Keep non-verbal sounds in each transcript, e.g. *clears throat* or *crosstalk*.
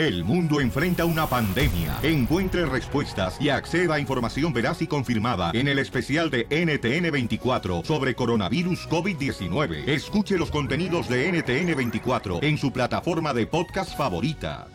El mundo enfrenta una pandemia. Encuentre respuestas y acceda a información veraz y confirmada en el especial de NTN24 sobre coronavirus COVID-19. Escuche los contenidos de NTN24 en su plataforma de podcast favorita.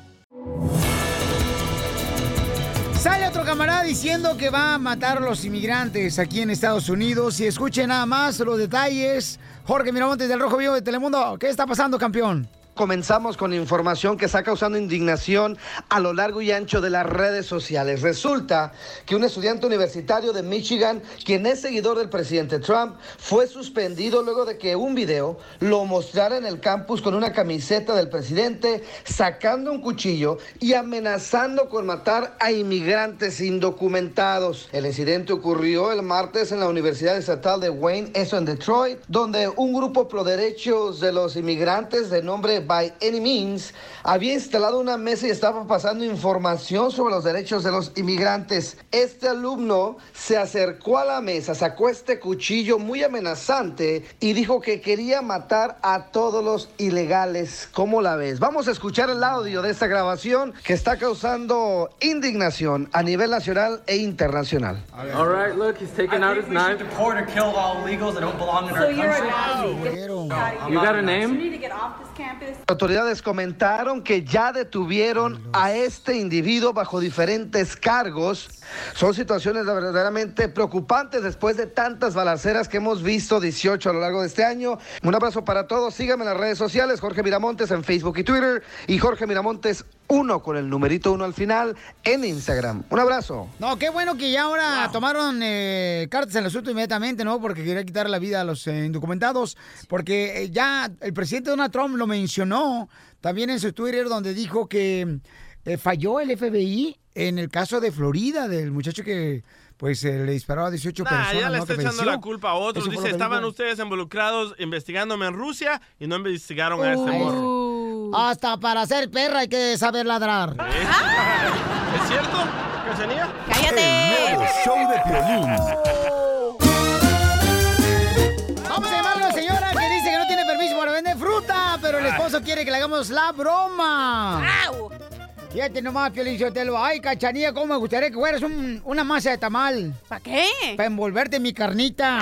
Sale otro camarada diciendo que va a matar a los inmigrantes aquí en Estados Unidos. Y escuche nada más los detalles. Jorge Miramontes del Rojo Vivo de Telemundo. ¿Qué está pasando, campeón? Comenzamos con información que está causando indignación a lo largo y ancho de las redes sociales. Resulta que un estudiante universitario de Michigan, quien es seguidor del presidente Trump, fue suspendido luego de que un video lo mostrara en el campus con una camiseta del presidente, sacando un cuchillo y amenazando con matar a inmigrantes indocumentados. El incidente ocurrió el martes en la Universidad Estatal de Wayne, eso en Detroit, donde un grupo pro derechos de los inmigrantes de nombre by Any Means había instalado una mesa y estaba pasando información sobre los derechos de los inmigrantes. Este alumno se acercó a la mesa, sacó este cuchillo muy amenazante y dijo que quería matar a todos los ilegales. ¿Cómo la ves? Vamos a escuchar el audio de esta grabación que está causando indignación a nivel nacional e internacional. All right, look, he's taking out his knife. deport or kill all illegals that don't belong in So our you're a country. Nazi. You got a name? Autoridades comentaron que ya detuvieron a este individuo bajo diferentes cargos. Son situaciones verdaderamente preocupantes después de tantas balaceras que hemos visto, 18 a lo largo de este año. Un abrazo para todos. Síganme en las redes sociales, Jorge Miramontes en Facebook y Twitter y Jorge Miramontes 1 con el numerito 1 al final en Instagram. Un abrazo. No, qué bueno que ya ahora tomaron eh, cartas en el asunto inmediatamente, ¿no? Porque quería quitar la vida a los eh, indocumentados. Porque eh, ya el presidente Donald Trump lo mencionó también en su Twitter, donde dijo que eh, falló el FBI en el caso de Florida, del muchacho que pues eh, le disparó a 18 Nah, personas. ya le está echando la culpa a otros. Dice, que estaban ustedes involucrados investigándome en Rusia y no investigaron a este morro. Hasta para ser perra hay que saber ladrar. ¿Es cierto, Cachanilla? ¡Cállate! Nuevo show de Piolín. Vamos a llamarle a la señora que dice que no tiene permiso para vender fruta, pero el esposo quiere que le hagamos la broma. Fíjate nomás, Piolín Sotelo. Ay, cachanilla, cómo me gustaría que fueras un- una masa de tamal. ¿Para qué? Para envolverte en mi carnita.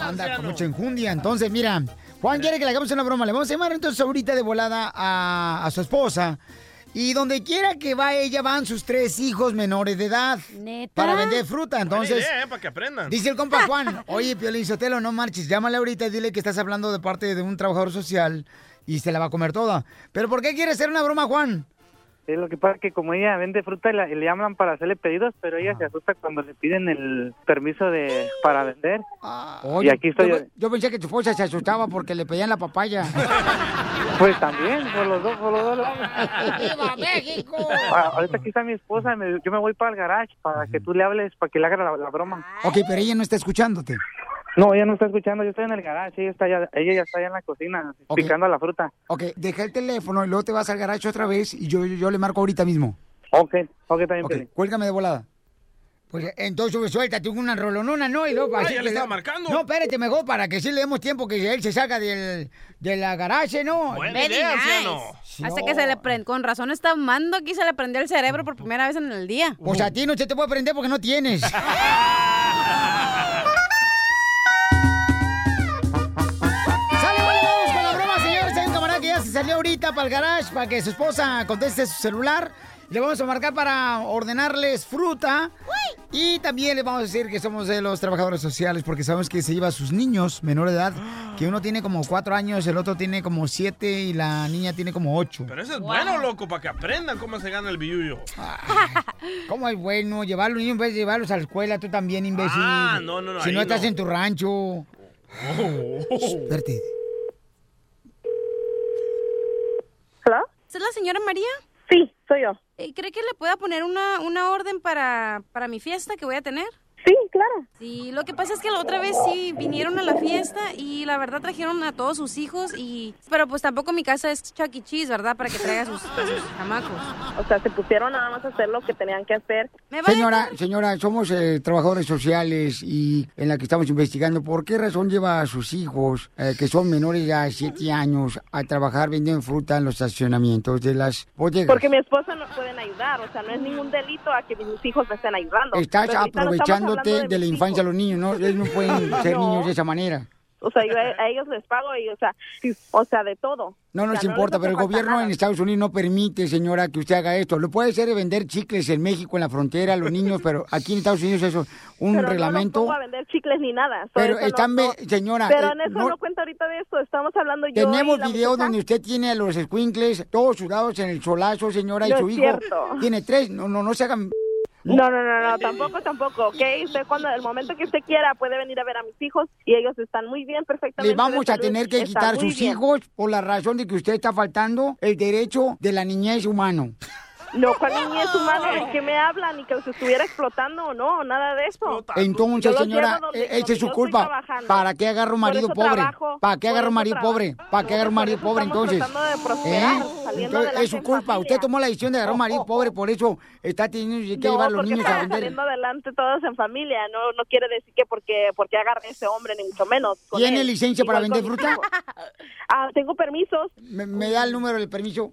Anda con mucha enjundia. Entonces, mira, Juan quiere que le hagamos una broma. Le vamos a llamar entonces ahorita de volada a, a su esposa. Y donde quiera que va ella, van sus tres hijos menores de edad. ¿Neta? Para vender fruta. Entonces, Buena idea, ¿eh? Para que aprendan. Dice el compa *laughs* Juan, oye, Piolín Sotelo, no marches, llámale ahorita y dile que estás hablando de parte de un trabajador social y se la va a comer toda. ¿Pero por qué quiere hacer una broma, Juan? Sí, lo que pasa es que como ella vende fruta, la- le llaman para hacerle pedidos, pero ella se asusta cuando le piden el permiso de para vender. Oye, y aquí estoy yo, pensé que tu esposa se asustaba porque le pedían la papaya. *laughs* Pues también, por los dos, por los dos. ¡Viva México! Ah, ahorita aquí está mi esposa, me- yo me voy para el garage para que tú le hables, para que le haga la, la broma. Ok, pero ella no está escuchándote. No, ella no está escuchando, yo estoy en el garage, ella, está allá, ella ya está allá en la cocina, picando la fruta. Ok, deja el teléfono y luego te vas al garaje otra vez y yo, yo, yo le marco ahorita mismo. Ok, ok, también. Cuélgame de volada. Pues entonces suéltate una rolonona, ¿no? Y luego Ah, así ya le estaba marcando. No, espérate mejor para que sí le demos tiempo que él se salga del, de la garaje, ¿no? Very nice. Hasta que se le prende. Con razón está mando aquí, se le prendió el cerebro por primera vez en el día. Pues a ti no se te puede prender porque no tienes. *laughs* salió ahorita para el garage para que su esposa conteste su celular. Le vamos a marcar para ordenarles fruta. Y también le vamos a decir que somos de los trabajadores sociales porque sabemos que se lleva a sus niños menor de edad. Que uno tiene como cuatro años, el otro tiene como siete y la niña tiene como ocho. Pero eso es bueno, loco, para que aprendan cómo se gana el billuyo. ¿Cómo es bueno llevarlos en vez de llevarlos a la escuela? Tú también, imbécil. Ah, no, no, no, Si no estás no. en tu rancho. Espérate. ¿Hola? ¿Es la señora María? Sí, soy yo. ¿Cree que le pueda poner una, una orden para, para mi fiesta que voy a tener? Sí, claro. Sí, lo que pasa es que la otra vez sí vinieron a la fiesta y la verdad trajeron a todos sus hijos y... Pero pues tampoco mi casa es Chuck E. Cheese, ¿verdad? Para que traiga a sus, a sus chamacos. O sea, se pusieron nada más a hacer lo que tenían que hacer. Señora, señora, somos eh, trabajadores sociales y en la que estamos investigando por qué razón lleva a sus hijos, eh, que son menores de 7 años, a trabajar vendiendo fruta en los estacionamientos de las bodegas. Porque mi esposa no pueden ayudar, o sea, no es ningún delito a que mis hijos me estén ayudando. Estás Pero no aprovechándote hablando de la infancia de los niños, ¿no? Ellos no pueden *laughs* ser No. niños de esa manera. O sea, yo a, a ellos les pago y, o sea, o sea, de todo. No O nos sea, importa, les pero el gobierno nada. en Estados Unidos no permite, señora, que usted haga esto. Lo puede hacer de vender chicles en México, en la frontera, a los niños, pero aquí en Estados Unidos eso es un Pero reglamento. No, no a vender chicles ni nada. Pero están, no- señora, Pero eh, en eso no- no, cuenta ahorita de eso. Estamos hablando yo Tenemos muchacha. donde usted tiene a los squinkles todos sudados en el solazo, señora, y No su es hijo cierto. tiene tres. No, no, no se hagan. No, no, no, no, *laughs* tampoco, tampoco, ¿ok? Usted cuando, el momento que usted quiera puede venir a ver a mis hijos y ellos están muy bien, perfectamente. Le vamos a tener que quitar sus bien. hijos por la razón de que usted está faltando el derecho de la niñez humano. No, ¿cuál niñez humana? ¿De qué me hablan? Ni que los estuviera explotando o no, nada de eso. Entonces, señora, eh, esa es su culpa. ¿Para qué un Por marido pobre? ¿Para qué un eso marido pobre? ¿Para qué agarra un marido pobre estamos entonces? tratando de prosperar, ¿Eh? saliendo Entonces, es su culpa. familia. Usted tomó la decisión de agarrar un marido pobre, por eso está teniendo que No, llevar a los niños a estamos vender. saliendo adelante todos en familia. No, no quiere decir que porque, porque agarre ese hombre, ni mucho menos. ¿Tiene él. licencia para vender fruta? Ah, tengo permisos. ¿Me, me da el número del permiso?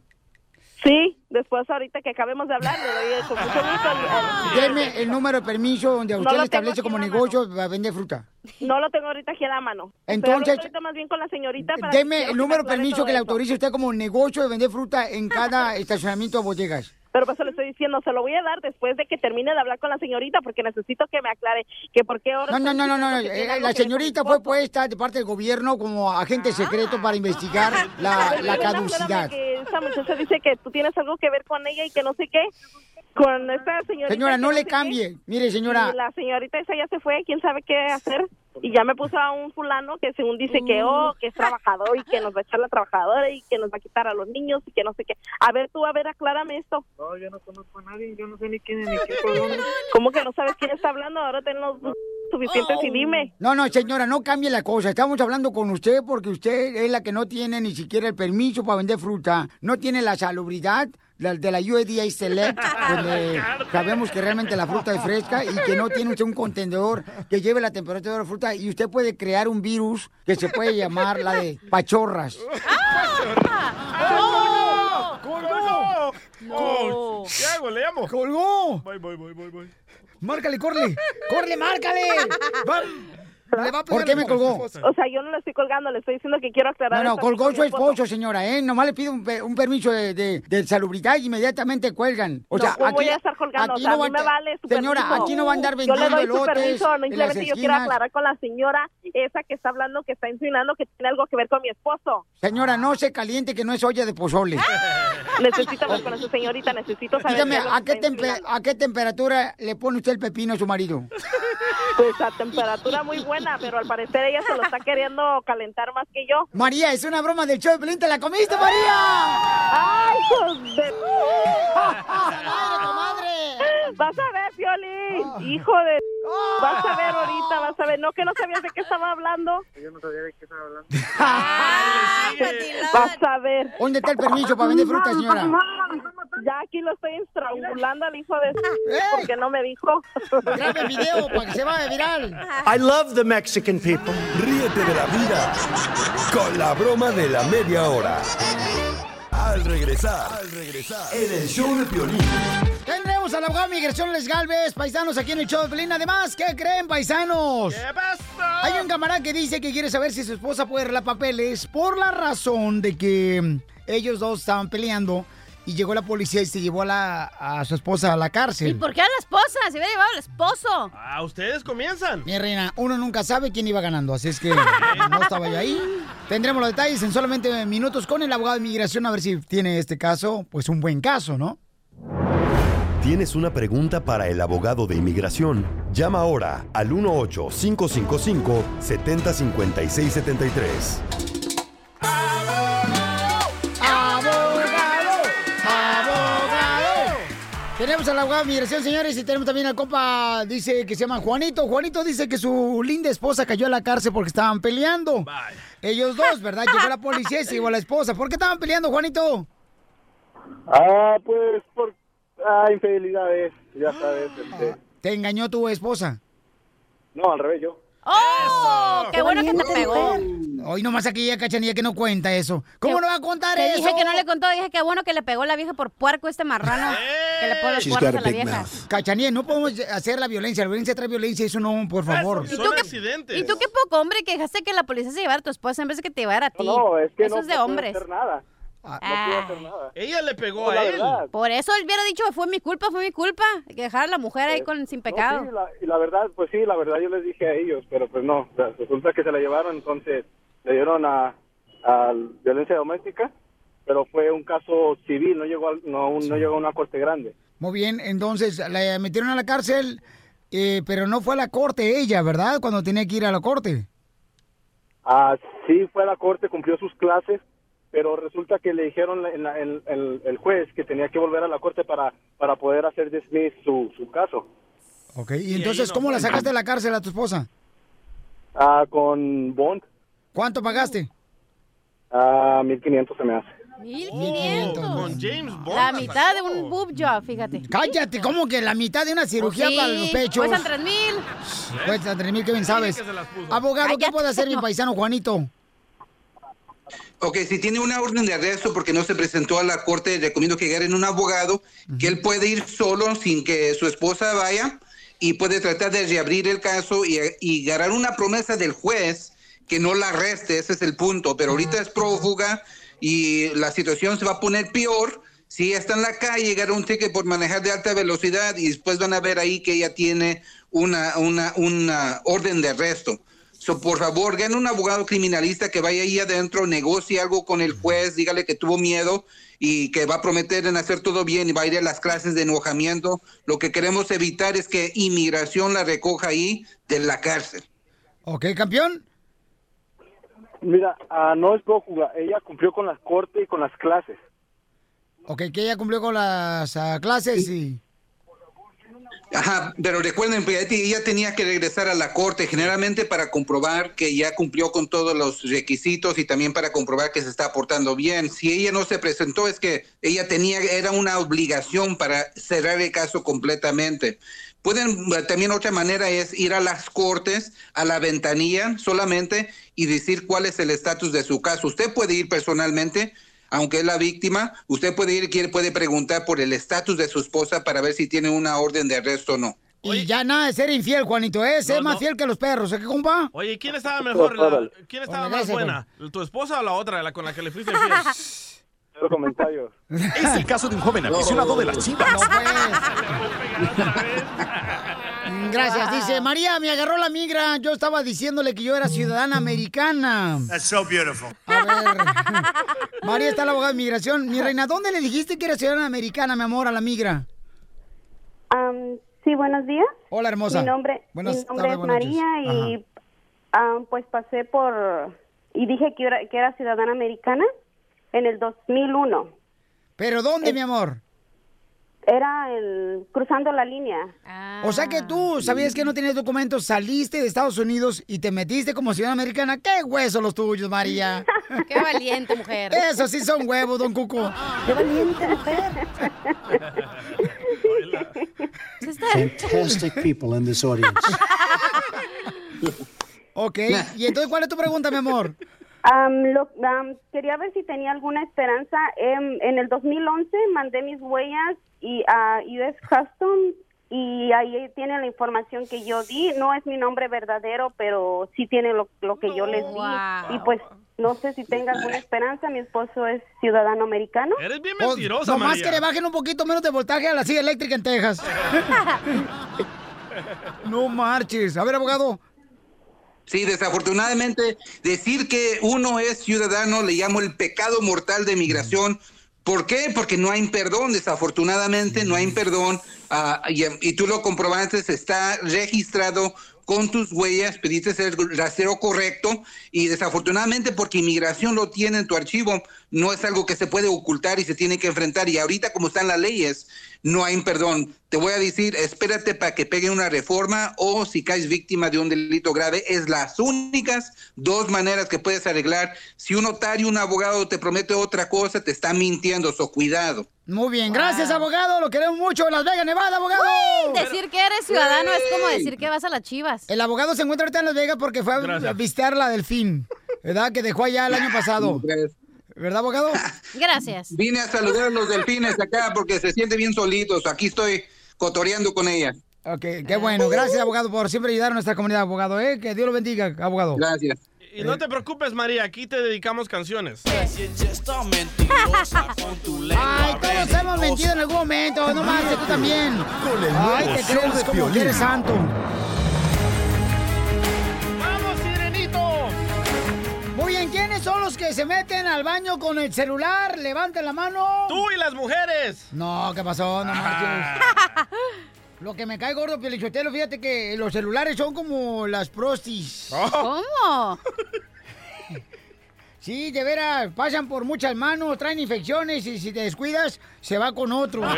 Sí, después ahorita que acabemos de hablar, le doy con mucho gusto. Deme el número de permiso donde No usted lo le establece como negocio para vender fruta. No lo tengo ahorita aquí a la mano. Entonces- ahorita más bien con la señorita para Deme el número me de permiso que le autorice usted como negocio de vender fruta en cada *laughs* estacionamiento de bodegas. Pero pues se lo estoy diciendo, se lo voy a dar después de que termine de hablar con la señorita porque necesito que me aclare que por qué ahora... No, no, no, no, no. eh, La señorita fue puesta de parte del gobierno como agente secreto para investigar *laughs* la, la caducidad. que esa muchacha dice que tú tienes algo que ver con ella y que no sé qué. Con esta señorita. Señora, no le qué. cambie. Mire, señora. La señorita esa ya se fue, quién sabe qué hacer. Y ya me puso a un fulano que según dice que, oh, que es trabajador y que nos va a echar la trabajadora y que nos va a quitar a los niños y que no sé qué. A ver, tú, a ver, aclárame esto. No, yo no conozco a nadie, yo no sé ni quién es ni qué. ¿Cómo que no sabes quién está hablando? Ahora ten los suficientes y dime. No, no, señora, no cambie la cosa. Estamos hablando con usted porque usted es la que no tiene ni siquiera el permiso para vender fruta. No tiene la salubridad la- de la USDA Select, donde sabemos que realmente la fruta es fresca y que no tiene usted un contenedor que lleve la temperatura de la fruta y usted puede crear un virus que se puede llamar la de pachorras. ¡Colgó! ¡Colgó! ¿Qué hago? ¿Le llamo? ¡Colgó! Voy, voy, voy, voy, voy. Márcale, corre. Corre, márcale. Va- le va a ¿Por qué me colgó? O sea, yo no le estoy colgando, le estoy diciendo que quiero aclarar. No, no, colgó su esposo, señora, ¿eh? Nomás le pide un, pe- un permiso de, de, de salubridad y inmediatamente cuelgan. O No, sea, ¿cómo aquí, voy a estar colgando? aquí o sea, no a va mí me a- vale su Señora, permiso. aquí no va a andar Yo le vendiendo doy su permiso, no, simplemente yo quiero aclarar con la señora esa que está hablando, que está insinuando que tiene algo que ver con mi esposo. Señora, no se caliente que no es olla de pozole. *laughs* Necesito hablar con esa señora, necesito saber Dígame, ¿a qué. ¿a qué temperatura le pone usted el pepino a su marido? Pues a temperatura muy buena, pero al parecer ella se lo está queriendo calentar más que yo. María, es una broma del show de Pelín, ¿te la comiste, María? ¡Ay, hijos de... *laughs* Vas a ver, Piolín, hijo de... Vas a ver ahorita, vas a ver. No, que no sabías de qué estaba hablando. Yo no sabía de qué estaba hablando. *laughs* Vas a ver. ¿Dónde está el permiso para vender fruta, señora? Ya aquí lo estoy estrangulando al hijo de... Porque no me dijo. Grabe el video para que se vaya viral. I love the Mexican people. Ríete de la vida con la broma de la media hora. Al regresar, al regresar, en el show de Piolín. Tendremos al abogado migración Les Galvez, paisanos aquí en el show de Pelín. Además, ¿qué creen, paisanos? ¿Qué pasa? Hay un camarada que dice que quiere saber si su esposa puede arreglar papeles por la razón de que ellos dos estaban peleando y llegó la policía y se llevó a, su esposa a la cárcel. ¿Y por qué a la esposa? Se había llevado al esposo. Ah, ustedes comienzan. Mi reina, uno nunca sabe quién iba ganando, así es que *laughs* no estaba yo ahí. Tendremos los detalles en solamente minutos con el abogado de inmigración a ver si tiene este caso, pues un buen caso, ¿no? ¿Tienes una pregunta para el abogado de inmigración? Llama ahora al 18555 705673 Tenemos al abogado de migración, señores, y tenemos también al compa, dice que se llama Juanito. Juanito dice que su linda esposa cayó a la cárcel porque estaban peleando. Ellos dos, ¿verdad? Llegó la *laughs* policía y se llevó a la esposa. ¿Por qué estaban peleando, Juanito? Ah, pues por ah, infidelidades, ya sabes. este. ¿Te engañó tu esposa? No, al revés, yo. ¡Oh! ¡Qué bueno que te pegó! Hoy nomás aquí ya cachanilla que no cuenta eso. ¿Cómo no va a contar Te eso? dije que no le contó, dije que bueno que le pegó la vieja por puerco este marrano. que le pone los a la vieja. Cachanilla, no podemos hacer la violencia. La violencia trae violencia, eso no, por favor. ¿Y tú, qué, ¿Y tú qué poco hombre que dejaste que la policía se llevara a tu esposa en vez de que te llevara a ti? No, no, es que Eso no, es de hombres. hacer nada. Ah. No pude hacer nada. Ella le pegó No, a él. verdad. Por eso él hubiera dicho, fue mi culpa, fue mi culpa. Que dejar a la mujer ahí con, sin pecado. No, sí, la- y la verdad, pues sí, la verdad yo les dije a ellos, pero pues no, o sea, resulta que se la llevaron, entonces le dieron a, a violencia doméstica, pero fue un caso civil, no llegó, no, un- no llegó a una corte grande. Muy bien, entonces la metieron a la cárcel, eh, pero no fue a la corte ella, ¿verdad? Cuando tenía que ir a la corte. Ah, sí, fue a la corte, cumplió sus clases, pero resulta que le dijeron la- en la- en- el, el juez que tenía que volver a la corte para, para poder hacer dismiss su, su caso. Ok, y entonces, ¿cómo la sacaste de la cárcel a tu esposa? Ah, con bond, ¿Cuánto pagaste? ah, 1500 se me hace. 1500. Con James Bond. La mitad de un boob job, fíjate. Cállate, ¿cómo que la mitad de una cirugía sí, para los pechos? Cuestan 3 mil. Cuesta tres mil, ¿qué bien sabes? Abogado, ¿qué puede hacer mi paisano Juanito? Ok, si tiene una orden de arresto porque no se presentó a la corte, recomiendo que agarren un abogado, que él puede ir solo sin que su esposa vaya y puede tratar de reabrir el caso y, y agarrar una promesa del juez que no la arreste, ese es el punto. Pero ahorita es prófuga y la situación se va a poner peor. Si está en la calle, agarra un ticket por manejar de alta velocidad y después van a ver ahí que ella tiene una, una, una orden de arresto. So, por favor, gane un abogado criminalista que vaya ahí adentro, negocie algo con el juez, dígale que tuvo miedo y que va a prometer en hacer todo bien y va a ir a las clases de enojamiento. Lo que queremos evitar es que inmigración la recoja ahí de la cárcel. Ok, campeón. Mira, ah, no es prófuga, ella cumplió con las cortes y con las clases. Ok, que ella cumplió con las ah, clases y... Ajá, pero recuerden, pues, ella tenía que regresar a la corte generalmente para comprobar que ya cumplió con todos los requisitos y también para comprobar que se está portando bien. Si ella no se presentó es que ella tenía, era una obligación para cerrar el caso completamente. Pueden, también otra manera es ir a las cortes, a la ventanilla solamente y decir cuál es el estatus de su caso. Usted puede ir personalmente, aunque es la víctima, usted puede ir, quiere, puede preguntar por el estatus de su esposa para ver si tiene una orden de arresto o no. Y ya nada de ser infiel, Juanito, ¿eh? Ser más fiel que los perros, ¿eh, compa? Oye, ¿quién estaba mejor? La- Órale. ¿Quién estaba más buena? ¿Tu esposa o la otra, la con la que le fuiste infiel? *laughs* Cero comentarios. *laughs* Es el caso de un joven aficionado de las chivas. Mm, Gracias, dice María, me agarró la migra. Yo estaba diciéndole que yo era ciudadana americana. That's so beautiful. A ver. *laughs* María está la abogada de migración. Mi reina, ¿dónde le dijiste que era ciudadana americana, mi amor, a la migra? Am, sí, buenos días. Hola, hermosa. Mi nombre, Buenas mi nombre es noches. María y am, pues pasé por y dije que era, que era ciudadana americana en el 2001. ¿Pero dónde, mi amor? Era el cruzando la línea. O sea que tú sabías que no tenías documentos, saliste de Estados Unidos y te metiste como ciudadana americana. ¡Qué huesos los tuyos, María! *laughs* Qué valiente, mujer. Eso sí son huevos, don Cuco. *laughs* ¡Qué valiente mujer! *laughs* Fantastic people in this audience. Ok, y entonces, ¿cuál es tu pregunta, mi amor? Am, lo- am, quería ver si tenía alguna esperanza. Em, en el 2011 mandé mis huellas y a US Custom y ahí tiene la información que yo di. No es mi nombre verdadero, pero sí tiene lo, lo que yo les di. Y pues no sé si tenga alguna esperanza. Mi esposo es ciudadano americano. Eres bien Pues, mentirosa, nomás que le bajen un poquito menos de voltaje a la silla eléctrica en Texas. *laughs* no marches. A ver, abogado. Sí, desafortunadamente, decir que uno es ciudadano le llamo el pecado mortal de migración. ¿Por qué? Porque no hay perdón, desafortunadamente no hay perdón. ah, y, y tú lo comprobaste, está registrado con tus huellas, pediste el rastreo correcto y desafortunadamente porque inmigración lo tiene en tu archivo, no es algo que se puede ocultar y se tiene que enfrentar. Y ahorita como están las leyes, no hay perdón. Te voy a decir, espérate para que pegue una reforma o si caes víctima de un delito grave, es las únicas dos maneras que puedes arreglar. Si un notario, un abogado te promete otra cosa, te está mintiendo, so cuidado. Muy bien, gracias, abogado. Lo queremos mucho en Las Vegas, Nevada, abogado. Uy, decir que eres ciudadano es como decir que vas a las chivas. El abogado se encuentra ahorita en Las Vegas porque fue a- a visitar la Delfín, ¿verdad? Que dejó allá el año pasado. ¿Verdad, abogado? *laughs* Gracias. Vine a saludar a los delfines acá porque se siente bien solitos. Aquí estoy cotoreando con ellas. Ok, qué bueno. Gracias, abogado, por siempre ayudar a nuestra comunidad, abogado, ¿eh? Que Dios lo bendiga, abogado. Gracias. Y no te preocupes, María, aquí te dedicamos canciones. *laughs* Ay, todos hemos mentido en algún momento, no más tú también. Ay, te crees como Piolín. que eres santo. Muy bien, ¿quiénes son los que se meten al baño con el celular? Levanten la mano. ¡Tú y las mujeres! No, ¿qué pasó? No Ah. *laughs* Lo que me cae gordo, Pielichotelo, fíjate que los celulares son como las prostis. ¿Cómo? *laughs* Sí, de veras, pasan por muchas manos, traen infecciones y si te descuidas, se va con otro. *laughs*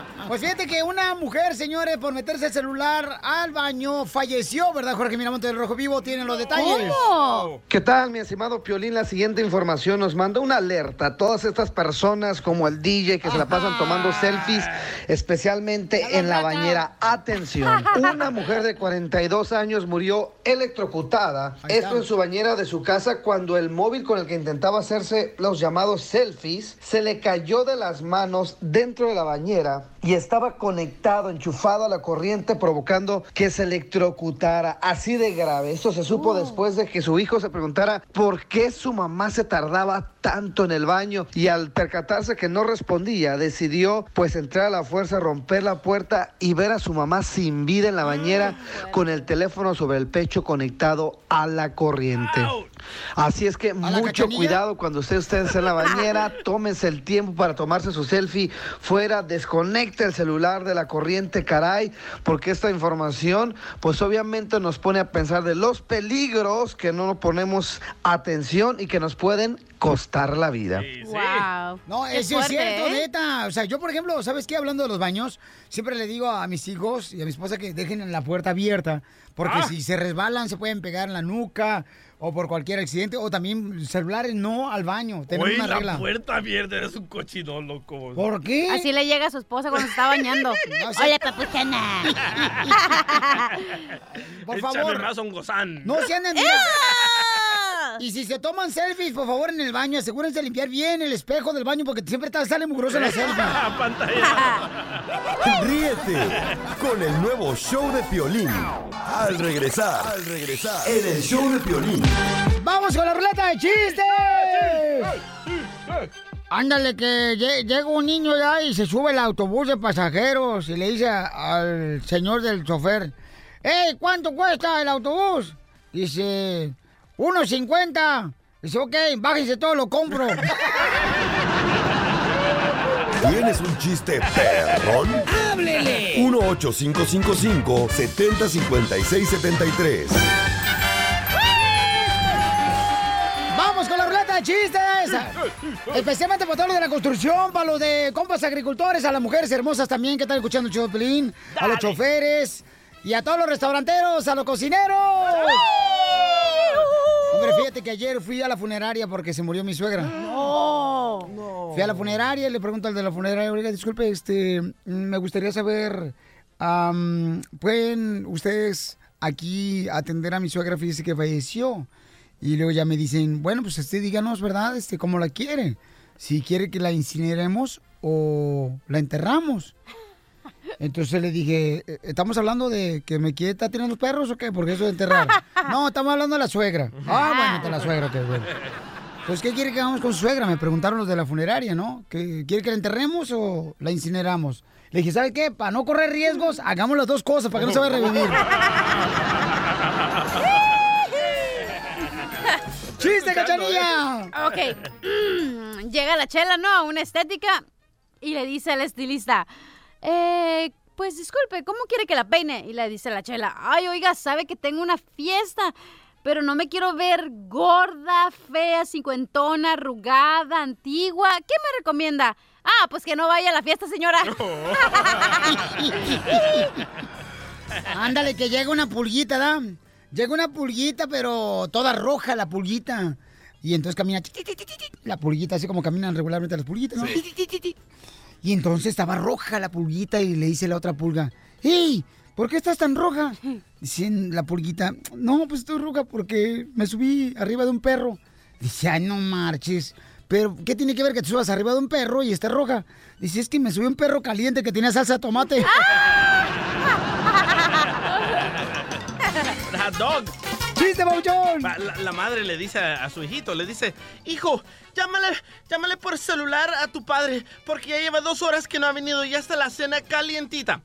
*laughs* Pues fíjate que una mujer, señores, por meterse el celular al baño, falleció, ¿verdad, Jorge Miramonte del Rojo Vivo? Tienen los detalles. ¿Qué tal, mi estimado Piolín? La siguiente información nos manda una alerta a todas estas personas como el DJ que se la pasan tomando selfies, especialmente en la bañera. Atención, *laughs* una mujer de 42 años murió electrocutada, esto en su bañera de su casa cuando el móvil con el que intentaba hacerse los llamados selfies se le cayó de las manos dentro de la bañera y estaba conectado, enchufado a la corriente, provocando que se electrocutara. Así de grave. Esto se supo después de que su hijo se preguntara por qué su mamá se tardaba tanto en el baño y al percatarse que no respondía, decidió pues entrar a la fuerza, romper la puerta y ver a su mamá sin vida en la bañera con el teléfono sobre el pecho conectado a la corriente. Así es que mucho cachanilla? cuidado cuando usted esté en la bañera, *laughs* tómense el tiempo para tomarse su selfie fuera, desconecte el celular de la corriente, caray, porque esta información pues obviamente nos pone a pensar de los peligros que no ponemos atención y que nos pueden costar la vida. Wow. No, eso es cierto, ¿eh? neta. O sea, yo, por ejemplo, ¿sabes qué? Hablando de los baños, siempre le digo a mis hijos y a mi esposa que dejen la puerta abierta, porque Ah. si se resbalan se pueden pegar en la nuca o por cualquier accidente, o también celulares no al baño. Tenemos Oye, una la regla. puerta abierta, eres un cochino, loco. ¿Por qué? Así le llega a su esposa cuando se está bañando. *laughs* No sé. Hola, papuchana. *laughs* Por Échame favor. más un gozán. No se anden. *laughs* Y si se toman selfies, por favor, en el baño, asegúrense de limpiar bien el espejo del baño porque siempre está- sale mugroso la selfie. *laughs* *laughs* Ríete con el nuevo show de Piolín. Al regresar, al regresar, en el show de Piolín. ¡Vamos con la ruleta de chistes! Ándale, que lle- llega un niño ya y se sube el autobús de pasajeros y le dice al señor del chofer, ¡Ey, ¿cuánto cuesta el autobús? Dice, 1.50. Dice, ok, bájense todo, lo compro. ¿Tienes un chiste perrón? ¡Háblele! 1-855-5-7056-73. ¡Vamos con la ruleta de chistes! Especialmente para todos los de la construcción, para los de compas agricultores, a las mujeres hermosas también que están escuchando el Choplin, a los choferes y a todos los restauranteros, a los cocineros. Hombre, fíjate que ayer fui a la funeraria porque se murió mi suegra. *gasps* No. Fui a la funeraria y le pregunto al de la funeraria, oiga, disculpe, este, me gustaría saber, ¿pueden ustedes aquí atender a mi suegra? Fíjese que falleció. Y luego ya me dicen, bueno, pues usted díganos, ¿verdad? Este, ¿cómo la quiere? Si quiere que la incineremos o la enterramos. Entonces le dije, "Eh, ¿estamos hablando de que me quiere estar tirando los perros o qué? Porque eso de enterrar. *laughs* No, estamos hablando de la suegra. Ah, bueno, de la suegra, qué bueno. Pues, ¿qué quiere que hagamos con su suegra? Me preguntaron los de la funeraria, ¿no? ¿Que ¿Quiere que la enterremos o la incineramos? Le dije, ¿sabe qué? Para no correr riesgos, hagamos las dos cosas, para que no se vaya a revivir. *laughs* ¡Chiste, cachanilla! Ok. *clears throat* Llega la chela, ¿no? A una estética y le dice al estilista, eh, pues disculpe, ¿cómo quiere que la peine? Y le dice la chela, ay, oiga, sabe que tengo una fiesta, pero no me quiero ver gorda, fea, cincuentona, arrugada, antigua. ¿Qué me recomienda? Ah, pues que no vaya a la fiesta, señora. *laughs* *laughs* Ándale, que llega una pulguita, ¿da? Llega una pulguita, pero toda roja la pulguita. Y entonces camina la pulguita, así como caminan regularmente las pulguitas, ¿no? Sí. Y entonces estaba roja la pulguita y le dice la otra pulga, ¡Ey! ¿Por qué estás tan roja? Dice la pulguita, no, pues estoy roja porque me subí arriba de un perro. Dice, ay, no marches. Pero, ¿qué tiene que ver que te subas arriba de un perro y estés roja? Dice, es que me subí un perro caliente que tenía salsa de tomate. *laughs* Dog. La, la madre le dice a, a su hijito, le dice, hijo, llámale, llámale por celular a tu padre, porque ya lleva dos horas que no ha venido y ya está la cena calientita.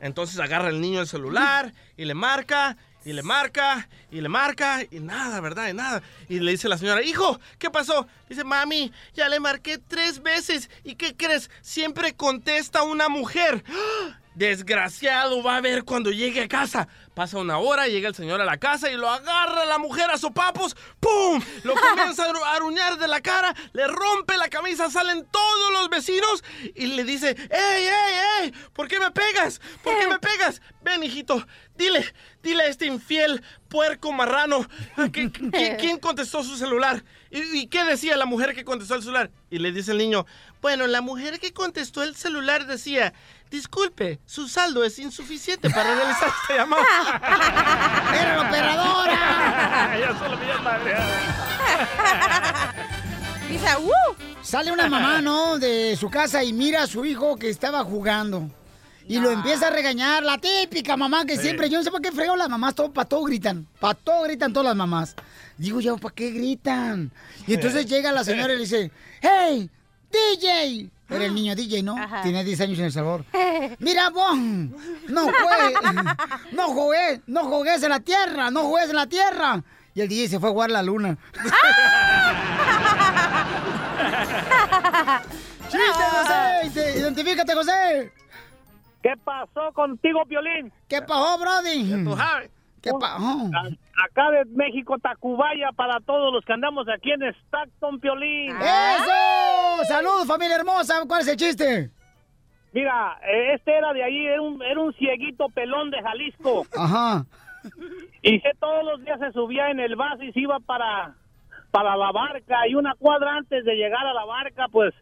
Entonces agarra el niño el celular y le marca, y le marca, y le marca, y nada, ¿verdad? Y nada. Y le dice la señora, hijo, ¿qué pasó? Dice, mami, ya le marqué tres veces, ¿y qué crees? Siempre contesta una mujer. ¡Ah! Desgraciado, va a ver cuando llegue a casa. Pasa una hora, llega el señor a la casa y lo agarra la mujer a sopapos. ¡Pum! Lo *laughs* comienza a aru- a aruñar de la cara, le rompe la camisa, salen todos los vecinos y le dice, ¡Ey, ey, ey! ¿Por qué me pegas? ¿Por qué me *laughs* pegas? Ven, hijito, dile, dile a este infiel puerco marrano. ¿qué- qué- *laughs* ¿Quién contestó su celular? ¿Y, y qué decía la mujer que contestó el celular? Y le dice el niño, bueno, la mujer que contestó el celular decía, disculpe, su saldo es insuficiente para realizar esta llamada. *laughs* ¡Era la operadora! *laughs* ya solo me *laughs* Dice, ¡uh! Sale una mamá, ¿no? De su casa y mira a su hijo que estaba jugando. Y lo empieza a regañar, la típica mamá que Sí. siempre, yo no sé por qué fregó las mamás, todo, para todo gritan, para todo gritan todas las mamás. Digo yo, ¿para qué gritan? Y entonces llega la señora y le dice, ¡Hey, DJ! Era el niño DJ, ¿no? Tiene 10 años en El Salvador. *laughs* Mira, vos, no juegues, no jugué, no jugues en la tierra, no jugues en la tierra. Y el DJ se fue a jugar la luna. *laughs* ¡Chiste, José! Te- Identifícate, José. ¿Qué pasó contigo, Piolín? ¿Qué pasó, Brody? ¿Qué pasó? Acá de México, Tacubaya, para todos los que andamos aquí en Stockton, Piolín. ¡Eso! ¡Saludos, familia hermosa! ¿Cuál es el chiste? Mira, eh, este era de ahí, era un, era un cieguito pelón de Jalisco. Ajá. Y se todos los días se subía en el bus y se iba para, para la barca. Y una cuadra antes de llegar a la barca, pues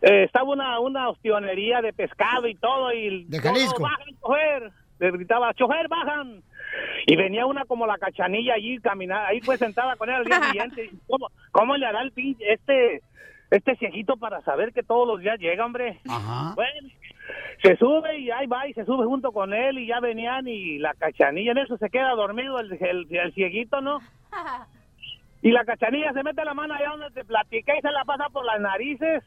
eh, estaba una, una ostionería de pescado y todo. Y De todos, Jalisco. bajan, chofer. Le gritaba, chofer, bajan. Y venía una como la cachanilla allí caminando, ahí fue sentada con él al día *laughs* siguiente. Y, ¿Cómo, cómo le hará el pinche, este, este ciejito para saber que todos los días llega, hombre? Ajá. Bueno, se sube y ahí va y se sube junto con él y ya venían y la cachanilla en eso se queda dormido el, el, el cieguito, ¿no? *laughs* Y la cachanilla se mete la mano allá donde te platica y se la pasa por las narices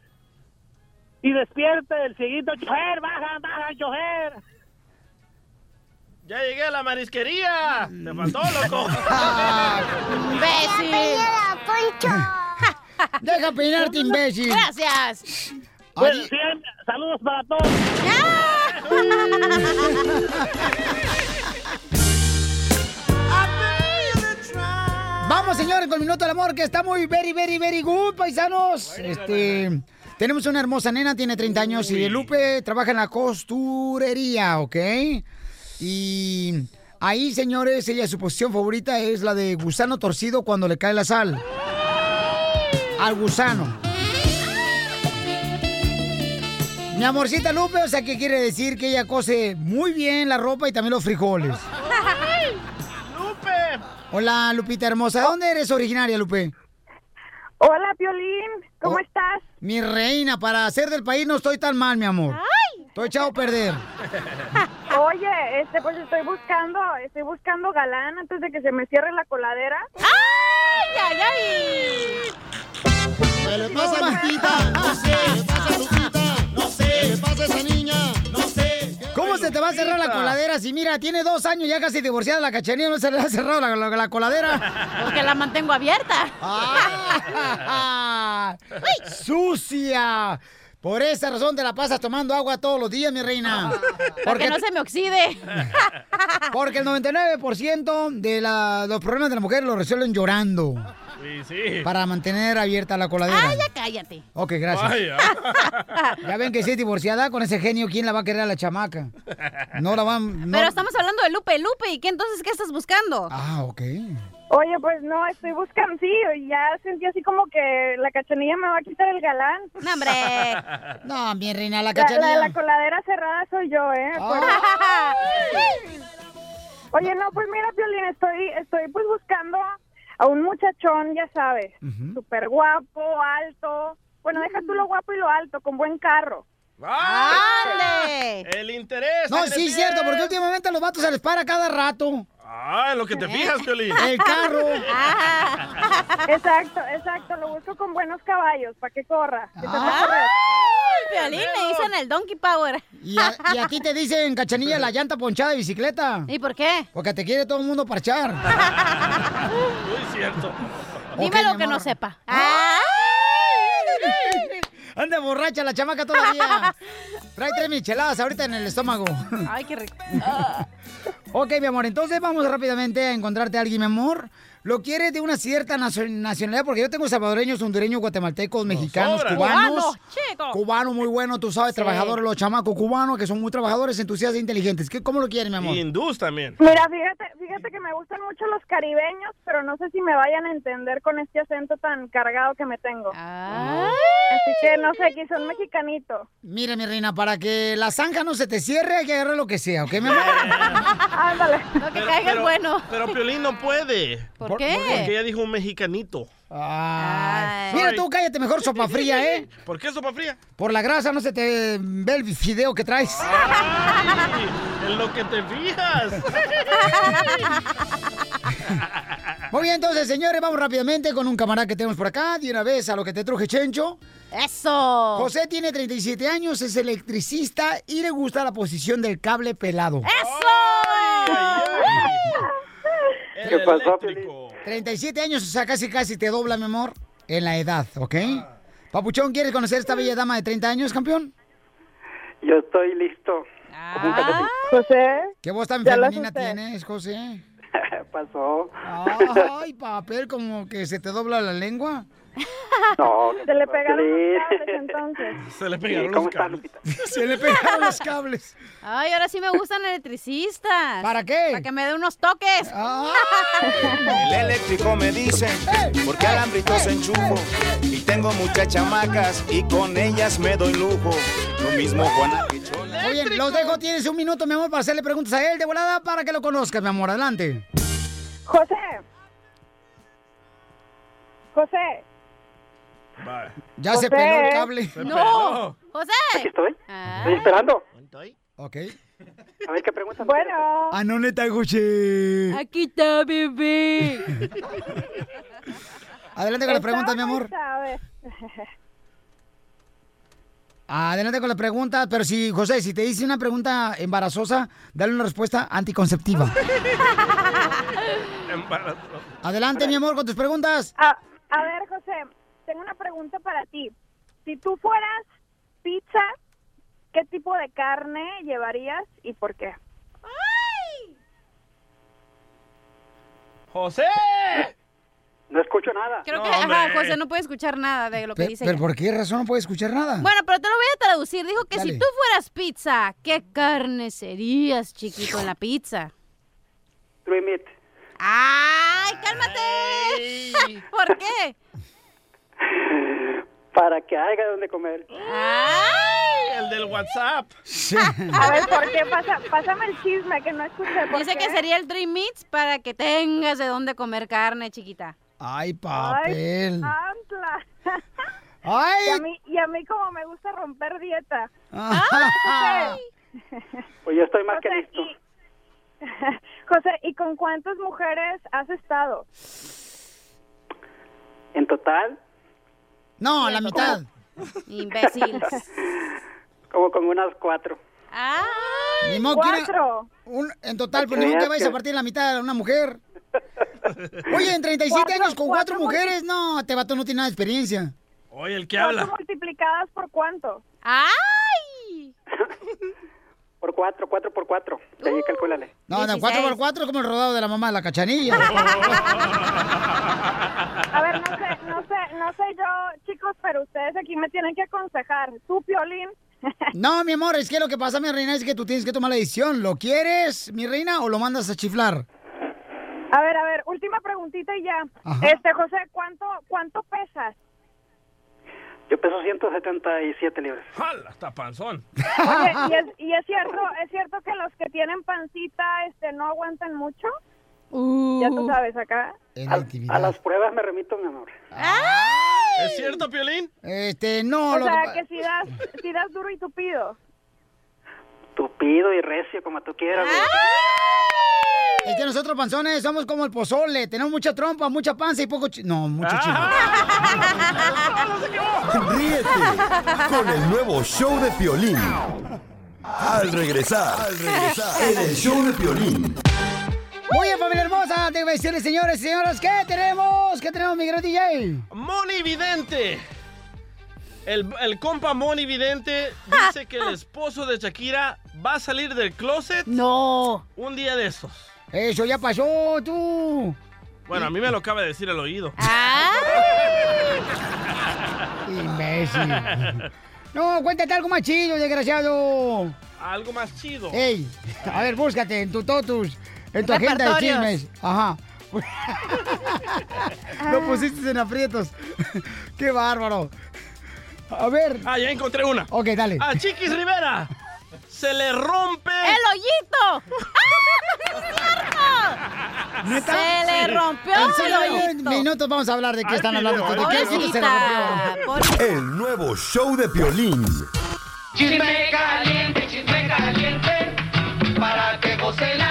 y despierta el cieguito, chofer, baja, baja, chofer. Ya llegué a la marisquería. Te faltó, loco. *laughs* ¡Imbécil! *laughs* Deja peinarte, imbécil. Gracias. Bueno, sí, saludos para todos. Vamos, señores, con el Minuto del Amor, que está muy very, very, very good, paisanos. Este, tenemos una hermosa nena, tiene 30 años, y Lupe trabaja en la costurería, ¿ok? Y ahí, señores, ella, su posición favorita es la de gusano torcido cuando le cae la sal. Al gusano. Mi amorcita Lupe, o sea, ¿qué quiere decir? Que ella cose muy bien la ropa y también los frijoles. *laughs* ¡Lupe! Hola, Lupita hermosa. ¿De dónde eres originaria, Lupe? Hola, Piolín. ¿Cómo Oh, estás? Mi reina, para ser del país no estoy tan mal, mi amor. Estoy echado a perder. *laughs* Oye, este, pues estoy buscando, estoy buscando galán antes de que se me cierre la coladera. ¡Ay, ay, ay! ¿Qué le pasa a Lupita? No sé. ¿Qué le pasa a Lupita? No sé. ¿Qué le pasa a esa niña? No sé. ¿Cómo se te va a cerrar la coladera si mira, tiene dos años ya casi divorciada la cachanilla, no se le ha cerrado la, la- la coladera? Porque la mantengo abierta. Ah, *laughs* ¡Sucia! Por esa razón te la pasas tomando agua todos los días, mi reina. *laughs* Para que no se me oxide. *laughs* Porque el 99% de la- los problemas de la mujer los resuelven llorando. Sí, sí. Para mantener abierta la coladera. Ah, ya cállate. Ok, gracias. Vaya. *laughs* Ya ven que si es divorciada con ese genio, ¿quién la va a querer a la chamaca? No la van. No... Pero estamos hablando de Lupe, Lupe, ¿y qué entonces qué estás buscando? Ah, ok. Oye, pues no, estoy buscando, sí, ya sentí así como que la cachanilla me va a quitar el galán. No, hombre. *laughs* No, mi reina, la La, la de cachanilla. la coladera cerrada soy yo, ¿eh? Pues- *laughs* Oye, no, pues mira, Piolín, estoy, estoy pues buscando a un muchachón, ya sabes, súper guapo, alto. Bueno, deja tú lo guapo y lo alto, con buen carro. ¡Ande! El interés. No, sí, es cierto, porque últimamente a los vatos se les para cada rato. Ah, en lo que te fijas, Piolín. *laughs* El carro. Exacto, exacto, lo busco con buenos caballos, para que corra. que Ah. Piolín, me dicen el Donkey Power. Y a, y a ti te dicen, cachanilla, la llanta ponchada de bicicleta. ¿Y por qué? Porque te quiere todo el mundo parchar. *laughs* Muy cierto. Dime lo que no sepa. *laughs* Anda borracha la chamaca todavía. Trae tres micheladas ahorita en el estómago. Ay, qué rico. Ok, mi amor, entonces vamos rápidamente a encontrarte a alguien, mi amor. ¿Lo quieres de una cierta nacio- nacionalidad? Porque yo tengo salvadoreños, hondureños, guatemaltecos, mexicanos, sobran. cubanos. Cubano, chico. Cubano muy bueno, tú sabes, Sí. trabajadores, los chamacos cubanos que son muy trabajadores, entusiastas e inteligentes. ¿Qué, ¿Cómo lo quieren, mi amor? Y hindús también. Mira, fíjate, fíjate que me gustan mucho los caribeños, pero no sé si me vayan a entender con este acento tan cargado que me tengo. Así que no sé, quizá un mexicanito. Mira, mi reina, para que la zanja no se te cierre, hay que agarrar lo que sea, ¿ok, mi amor? *laughs* Ándale. Lo que caiga es bueno. Pero Piolín no puede. ¿Por qué? Porque ella dijo un mexicanito. Ay. Mira tú, cállate mejor, sopa *laughs* fría, ¿eh? ¿Por qué sopa fría? Por la grasa no se te ve el fideo que traes. Ay, en lo que te fijas. *laughs* Muy bien, entonces, señores, vamos rápidamente con un camarada que tenemos por acá. De una vez a lo que te truje Chencho. ¡Eso! José tiene 37 años, es electricista y le gusta la posición del cable pelado. ¿Qué pasó, 37 años, o sea, casi casi te dobla, mi amor, en la edad, ¿ok? Papuchón, ¿quieres conocer a esta bella dama de 30 años, campeón? Yo estoy listo. Cachorrito. *laughs* José. ¿Qué voz tan femenina tienes, José? *laughs* pasó? Ay, papel, como que se te dobla la lengua. *laughs* No, Se le pegaron los cables entonces. *laughs* Se le Sí, pegaron ¿Cómo los cables. *laughs* Se le pegaron los cables. Ay, ahora sí me gustan electricistas. ¿Para qué? Para que me dé unos toques. El eléctrico me dice, porque alambrito se enchufo. Y tengo muchas chamacas y con ellas me doy lujo. Lo mismo Juana que Chola. Muy bien, los dejo, tienes un minuto, mi amor, para hacerle preguntas a él de volada para que lo conozcas, mi amor. Adelante. José. José. Ya se peló el cable. Se No. peló. José. Aquí estoy. Ah. Estoy esperando. Ok. A ver qué preguntas. Bueno. Ah, no, neta, José. Aquí está, bebé. *laughs* Adelante con las preguntas, mi amor. A ver. Adelante con las preguntas, pero si, José, si te dice una pregunta embarazosa, dale una respuesta anticonceptiva. *laughs* Embarazo. Adelante, mi amor, con tus preguntas. A, a ver, José, tengo una pregunta para ti. Si tú fueras pizza, ¿qué tipo de carne llevarías y por qué? ¡José! No escucho nada. Creo No, que, ajá. José no puede escuchar nada de lo que Pe- dice. ¿Pero ella. por qué razón no puede escuchar nada? Bueno, pero te lo voy a traducir. Dijo que Dale. si tú fueras pizza, ¿qué carne serías, chiquito, en la pizza? Three meat. ¡Ay, cálmate! *laughs* ¿Por qué? *laughs* Para que haya donde comer. ¡Ay! El del WhatsApp. A ver, ¿por qué? Pasa, pásame el chisme que no escuché. ¿por Dice qué? que sería el Dream Meats para que tengas de dónde comer carne, chiquita. Ay, Ay, papel. Antla. Y Ay. a, mí, y a mí como me gusta romper dieta. Ah. Pues yo estoy más que listo. y- *laughs* José, ¿y con cuántas mujeres has estado? En total, No, la mitad. Imbécil. *laughs* como con unas cuatro. Una- Cuatro. un- en total, pues Para ni modo que que vayas veas a partir la mitad de una mujer. *laughs* Oye, en 37 Cuatro, años con cuatro cuatro mujeres, no, te vato no tiene nada de experiencia. Oye, el que ¿Cuatro habla. multiplicadas por cuánto? ¡Ay! Por cuatro, cuatro por cuatro. De ahí calcúlale. No, no, 4x4 es como el rodado de la mamá de la cachanilla. *laughs* A ver, no sé, no sé, no sé yo, chicos, pero ustedes aquí me tienen que aconsejar. Tú, Piolín, *laughs* No, mi amor, es que lo que pasa, mi reina, es que tú tienes que tomar la decisión. ¿Lo quieres, mi reina, o lo mandas a chiflar? A ver, a ver, última preguntita y ya. Ajá. Este, José, ¿cuánto, cuánto pesas? Yo peso 177 libras. ¡Hala! Está panzón. Oye, *laughs* ¿y es, y es cierto, es cierto que los que tienen pancita, este, no aguantan mucho. Ya tú sabes acá. A, a las pruebas me remito, mi amor. ¿Es cierto, Piolín? Este, no. o lo sea, que que si das, si das duro y tupido. Tupido y recio, como tú quieras. güey. Es que nosotros panzones somos como el pozole, tenemos mucha trompa, mucha panza y poco chi- No, mucho chivo. *laughs* Ríete con el nuevo show de Piolín. Al regresar, al regresar, en el show de Piolín. Muy bien, familia hermosa, tengo que decirles, señores y señoras, ¿qué tenemos? ¿Qué tenemos, mi gran DJ? Moni Vidente. El, el compa Moni Vidente dice que el esposo de Shakira va a salir del closet. No. Un día de estos. Eso ya pasó, tú. Bueno, a mí me lo acaba de decir al oído. *laughs* Imbécil. No, cuéntate algo más chido, desgraciado. Algo más chido. Ey, a ver, búscate en tu totus, en tu agenda de chismes. Ajá. *laughs* Lo pusiste en aprietos. *laughs* Qué bárbaro. A ver. Ah, ya encontré una. Ok, dale. A Chiquis Rivera se le rompe. ¡El hoyito! *laughs* ¿Neta? Se le Sí. rompió el hoyito. minutos vamos a hablar de qué están hablando. ¿De qué hoyito se le rompió? El nuevo show de Piolín. Chisme caliente, chisme caliente, para que goce la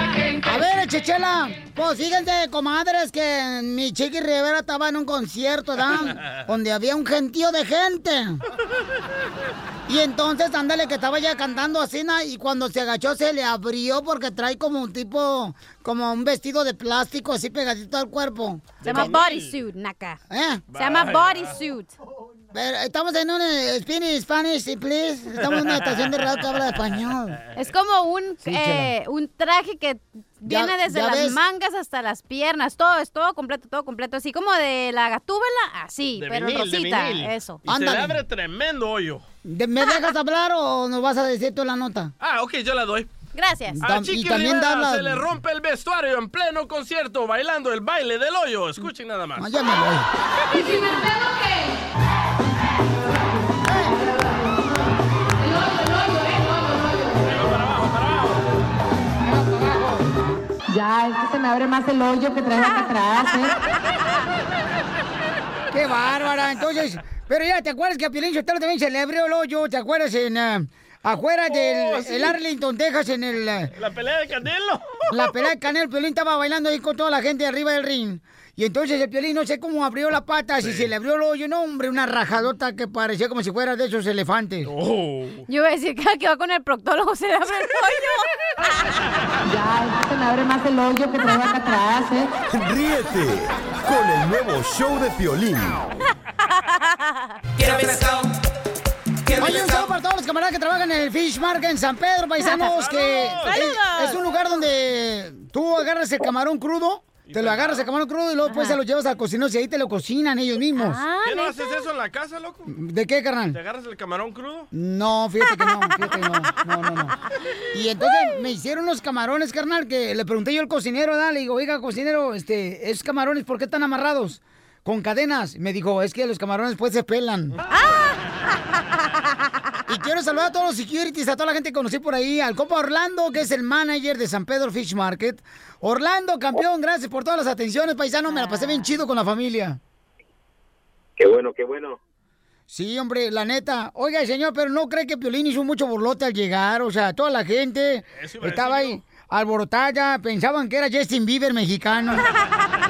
gente. A ver, Chechela, pues fíjense, comadres, que mi Chiqui Rivera estaba en un concierto, ¿verdad? *laughs* Donde había un gentío de gente. Y entonces, ándale, que estaba ya cantando así, ¿no? y cuando se agachó se le abrió porque trae como un tipo, como un vestido de plástico así pegadito al cuerpo. Se llama bodysuit, Naka. ¿Eh? Se llama bodysuit. Pero estamos en un eh, Spanish, Spanish, please. Estamos en una estación de radio que habla español. Es como un, Sí, eh, un traje que viene Ya- desde ya las ves. mangas hasta las piernas. Todo, es todo completo, todo completo. Así como de la gatúbela, así, De pero vinil, de rosita. vinil. Eso. Y se le abre tremendo hoyo. ¿De- ¿Me dejas hablar o nos vas a decir tú la nota? Ah, ok, yo la doy. Gracias. A y también Rivera da la- se le rompe el vestuario en pleno concierto bailando el baile del hoyo. Escuchen nada más. Ah, ya me voy. *laughs* Ya, es que se me abre más el hoyo que traes acá atrás, ¿eh? ¡Qué bárbara! Entonces, pero ya, ¿te acuerdas que a Piolín Sotelo también se le abrió el hoyo? ¿Te acuerdas en... eh, afuera del Oh, sí. el Arlington, Texas, en el... eh, La pelea de Canelo. la pelea de Canel, Piolín estaba bailando ahí con toda la gente arriba del ring. Y entonces el Piolín no sé cómo abrió la pata, si se le abrió el hoyo, no, hombre, una rajadota que parecía como si fuera de esos elefantes. Oh. Yo iba a decir que va con el proctólogo se le abre el hoyo. *laughs* Ya, se me abre más el hoyo que traigo acá atrás, ¿eh? Ríete con el nuevo show de Piolín. Quiero. Oye, un saludo para todos los camaradas que trabajan en el Fish Market en San Pedro, paisanos, *laughs* que es un lugar donde tú agarras el camarón crudo, te lo agarras el camarón crudo y luego pues se lo llevas al cocinero y ahí te lo cocinan ellos mismos. ¿Qué no haces eso en la casa, loco? ¿De qué, carnal? ¿Te agarras el camarón crudo? No, fíjate que no, *laughs* fíjate que no, no, no, no. Y entonces me hicieron unos camarones, carnal, que le pregunté yo al cocinero, ¿verdad? le digo, oiga, cocinero, este, esos camarones, ¿por qué están amarrados? Con cadenas. Y me dijo, es que los camarones pues se pelan. *laughs* Y quiero saludar a todos los securities, a toda la gente que conocí por ahí, al compa Orlando, que es el manager de San Pedro Fish Market. Orlando, campeón, gracias por todas las atenciones, paisano, me la pasé bien chido con la familia. Qué bueno, qué bueno. Sí, hombre, la neta. Oiga, señor, pero no cree que Piolín hizo mucho borlote al llegar. O sea, toda la gente estaba ahí alborotada, pensaban que era Justin Bieber mexicano. *laughs*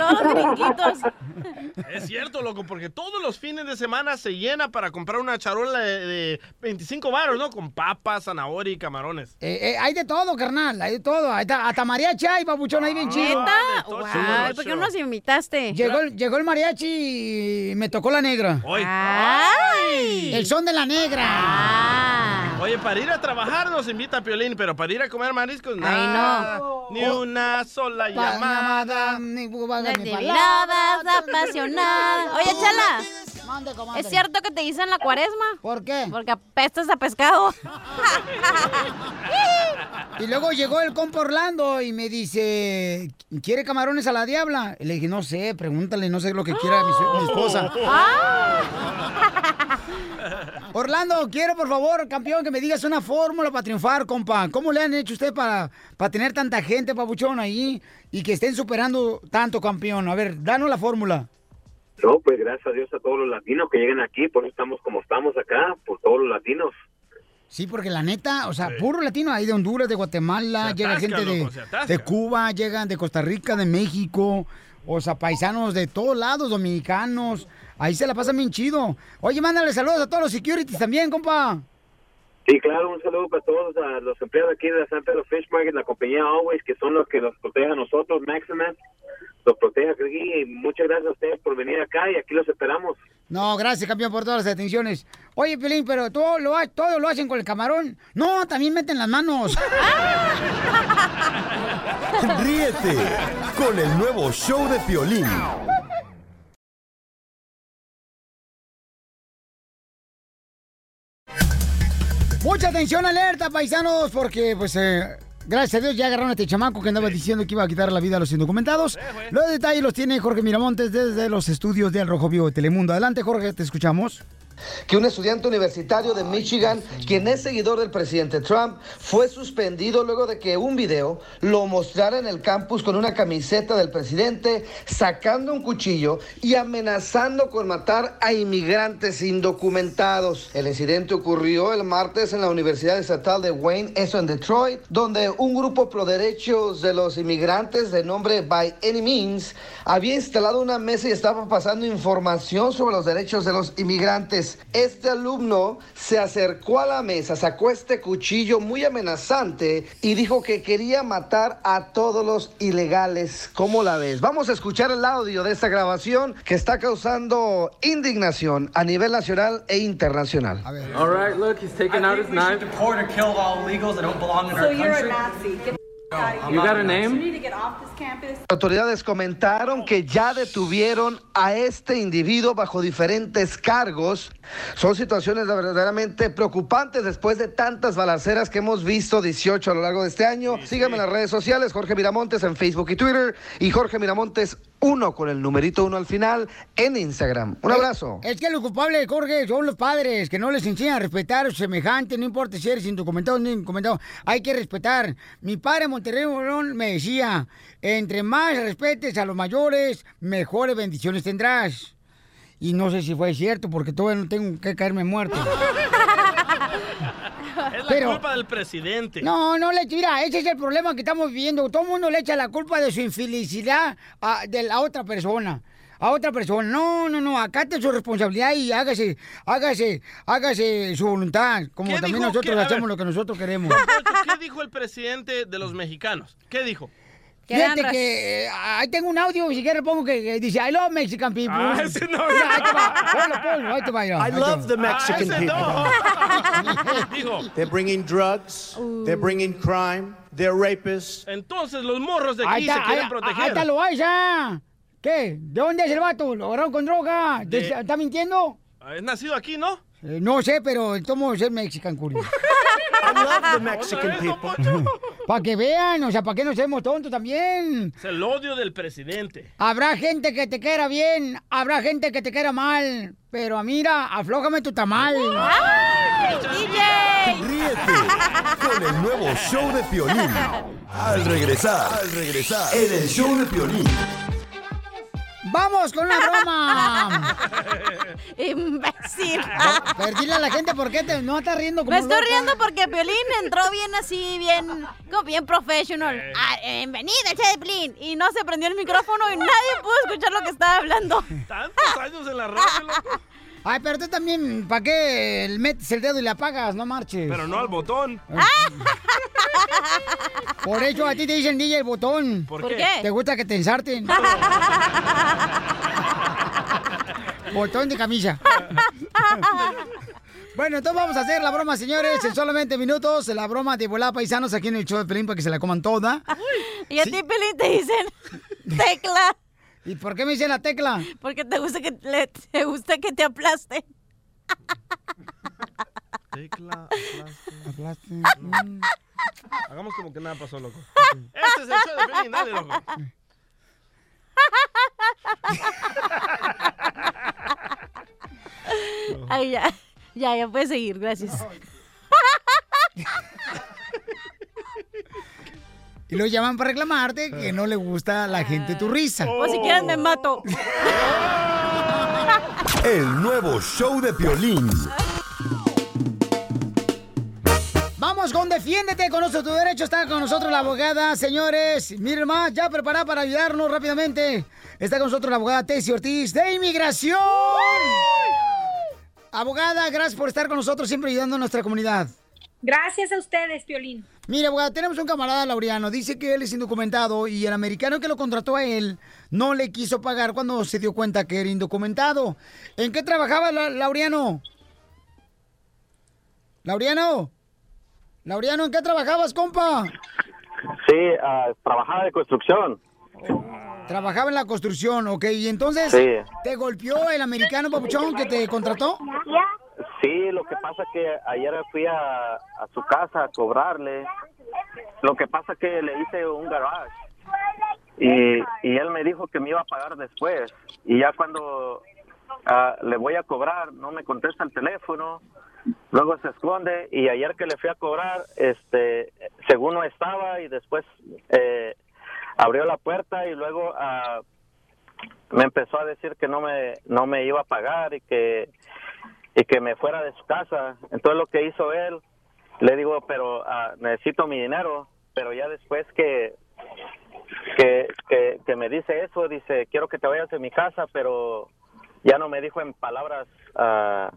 Todos los *laughs* gringuitos. Es cierto, loco, porque todos los fines de semana se llena para comprar una charola de, de 25 baros, ¿no? Con papas, zanahoria y camarones. Eh, eh, hay de todo, carnal, hay de todo. Hasta mariachi hay, babuchón, ahí bien chido. ¿Neta? Guay, ¿por qué no nos invitaste? Llegó, el- llegó el mariachi y me tocó la negra. Hoy. ¡Ay! El son de la negra. Ah. Oye, para ir a trabajar nos invita a Piolín, pero para ir a comer mariscos, Ay, nada. no. Ni una sola Pa- llamada. ni Miradas apasionadas. Oye, Chala. Mande. ¿Es cierto que te dicen la cuaresma? ¿Por qué? Porque apestas a pescado. *laughs* Y luego llegó el compa Orlando y me dice, ¿quiere camarones a la diabla? Y le dije, no sé, pregúntale, no sé lo que quiera mi, mi esposa. *laughs* *laughs* Orlando, quiero por favor, campeón, que me digas una fórmula para triunfar, compa. ¿Cómo le han hecho usted para, para tener tanta gente, papuchón, ahí y que estén superando tanto, campeón? A ver, danos la fórmula. No, pues gracias a Dios a todos los latinos que llegan aquí, por eso estamos como estamos acá, por todos los latinos. Sí, porque la neta, o sea, puro latino, hay de Honduras, de Guatemala, llega gente de, loco, de Cuba, llegan de Costa Rica, de México, o sea, paisanos de todos lados, dominicanos. Ahí se la pasan bien chido. Oye, mándale saludos a todos los securities también, compa. Sí, claro, un saludo para todos a los empleados aquí de la San Pedro Fish Market, la compañía Always, que son los que nos protegen a nosotros, Maximus, los protege aquí. Y muchas gracias a ustedes por venir acá y aquí los esperamos. No, gracias, campeón, por todas las atenciones. Oye, Pelín, pero todo lo, ha- todo lo hacen con el camarón. No, también meten las manos. *laughs* Ríete con el nuevo show de Piolín. Mucha atención, alerta, paisanos, porque, pues, eh, gracias a Dios ya agarraron a este chamaco que andaba diciendo que iba a quitar la vida a los indocumentados. Los detalles los tiene Jorge Miramontes desde los estudios de Al Rojo Vivo de Telemundo. Adelante, Jorge, te escuchamos. Que un estudiante universitario de Michigan, quien es seguidor del presidente Trump, fue suspendido luego de que un video lo mostrara en el campus con una camiseta del presidente, sacando un cuchillo y amenazando con matar a inmigrantes indocumentados. El incidente ocurrió el martes en la Universidad Estatal de Wayne, eso en Detroit, donde un grupo pro derechos de los inmigrantes de nombre By Any Means había instalado una mesa y estaba pasando información sobre los derechos de los inmigrantes. Este alumno se acercó a la mesa, sacó este cuchillo muy amenazante y dijo que quería matar a todos los ilegales. ¿Cómo la ves? Vamos a escuchar el audio de esta grabación que está causando indignación a nivel nacional e internacional. All right, look, he's taking out his knife. deport or kill all illegals that don't belong in So our you're a country. Nazi. Get the out of You here. got a name? You need to get off this autoridades comentaron que ya detuvieron a este individuo bajo diferentes cargos. Son situaciones verdaderamente preocupantes después de tantas balaceras que hemos visto, 18 a lo largo de este año. Síganme en las redes sociales, Jorge Miramontes en Facebook y Twitter y Jorge Miramontes 1 con el numerito 1 al final en Instagram. Un abrazo. Es que los culpables, Jorge, son los padres que no les enseñan a respetar a semejantes, no importa si eres indocumentado o no indocumentado, hay que respetar. Mi padre en Monterrey León, me decía, entre más respetes a los mayores, mejores bendiciones tendrás. Y no sé si fue cierto, porque todavía no tengo que caerme muerto. *laughs* Es la Pero- culpa del presidente. No, no le mira, ese es el problema que estamos viviendo. Todo el mundo le echa la culpa de su infelicidad a, de la otra persona. A otra persona. No, no, no, acate su responsabilidad y hágase, hágase, hágase su voluntad. Como ¿Qué también nosotros hacemos ver. lo que nosotros queremos. *laughs* ¿Qué dijo el presidente de los mexicanos? ¿Qué dijo? Fíjate que eh, ahí tengo un audio, si quieres pongo que, que dice I love Mexican people. Ah, ese no. Ahí te va, ponlo, ponlo, ahí te va, mira, I ahí love the Mexican Ah, ese people. *laughs* Dijo. They're bringing drugs, they're bringing crime, they're rapists. Entonces los morros de Ahí aquí se está, ahí, quieren ahí proteger. está lo hay, ya. ¿Qué? ¿De dónde es el vato? ¿Lo agarraron con droga? De- ¿Está está mintiendo? Es nacido aquí, ¿no? Eh, no sé, pero tomo ser Mexican Curio. *laughs* I love the Mexican people. *laughs* Para que vean, o sea, para que no seamos tontos también. Es el odio del presidente. Habrá gente que te quiera bien, habrá gente que te quiera mal. Pero mira, aflójame tu tamal. Ríete con el nuevo show de Piolín. Al regresar, al regresar, en el show de Piolín. ¡Vamos con una broma! *laughs* Imbécil. Pero dile a la gente por qué te, no estás riendo como Me estoy loca. riendo porque Piolín entró bien así, bien, como bien professional. Ah, eh, bienvenida, Chaplin. Y no se prendió el micrófono y nadie pudo escuchar lo que estaba hablando. Tantos años en la radio, loco. Ay, pero tú también, ¿para qué metes el dedo y le apagas? No marches. Pero no al botón. *laughs* Por eso a ti te dicen DJ el botón. ¿Por ¿Por qué? qué? ¿Te gusta que te ensarten? *laughs* Botón de camisa. *laughs* Bueno, entonces vamos a hacer la broma, señores, en solamente minutos. La broma de volar paisanos aquí en el show de Pelín para que se la coman toda. Y a ti, Pelín, te dicen tecla. ¿Y por qué me dicen la tecla? Porque te gusta que, le- te, gusta que te aplaste. Tecla, Aplaste. Mm. Hagamos como que nada pasó, loco. Este es el show de Pelín, dale, loco. Ay, ya. Ya, ya puedes seguir, gracias. *laughs* Y lo llaman para reclamarte que no le gusta a la gente tu risa. O si quieres me mato. *laughs* El nuevo show de Piolín. Vamos con Defiéndete, conoce tu derecho. Está con nosotros la abogada, señores. Miren más, ya preparada para ayudarnos rápidamente. Está con nosotros la abogada Tessie Ortiz de Inmigración. Abogada, gracias por estar con nosotros, siempre ayudando a nuestra comunidad. Gracias a ustedes, Piolín. Mira, abogada, tenemos un camarada laureano. Dice que él es indocumentado y el americano que lo contrató a él no le quiso pagar cuando se dio cuenta que era indocumentado. ¿En qué trabajaba la- Laureano? Laureano. Laureano, ¿en qué trabajabas, compa? Sí, ah, trabajaba de construcción. Trabajaba en la construcción, ok. Y entonces, Sí. ¿te golpeó el americano papuchón que te contrató? Sí, lo que pasa que ayer fui a, a su casa a cobrarle. Lo que pasa que le hice un garage. Y, y él me dijo que me iba a pagar después. Y ya cuando ah, le voy a cobrar, no me contesta el teléfono. Luego se esconde y ayer que le fui a cobrar, este, según no estaba y después eh, abrió la puerta y luego ah, me empezó a decir que no me no me iba a pagar y que y que me fuera de su casa. Entonces lo que hizo él, le digo, pero ah, necesito mi dinero, pero ya después que, que, que, que me dice eso, dice, quiero que te vayas de mi casa, pero ya no me dijo en palabras ah,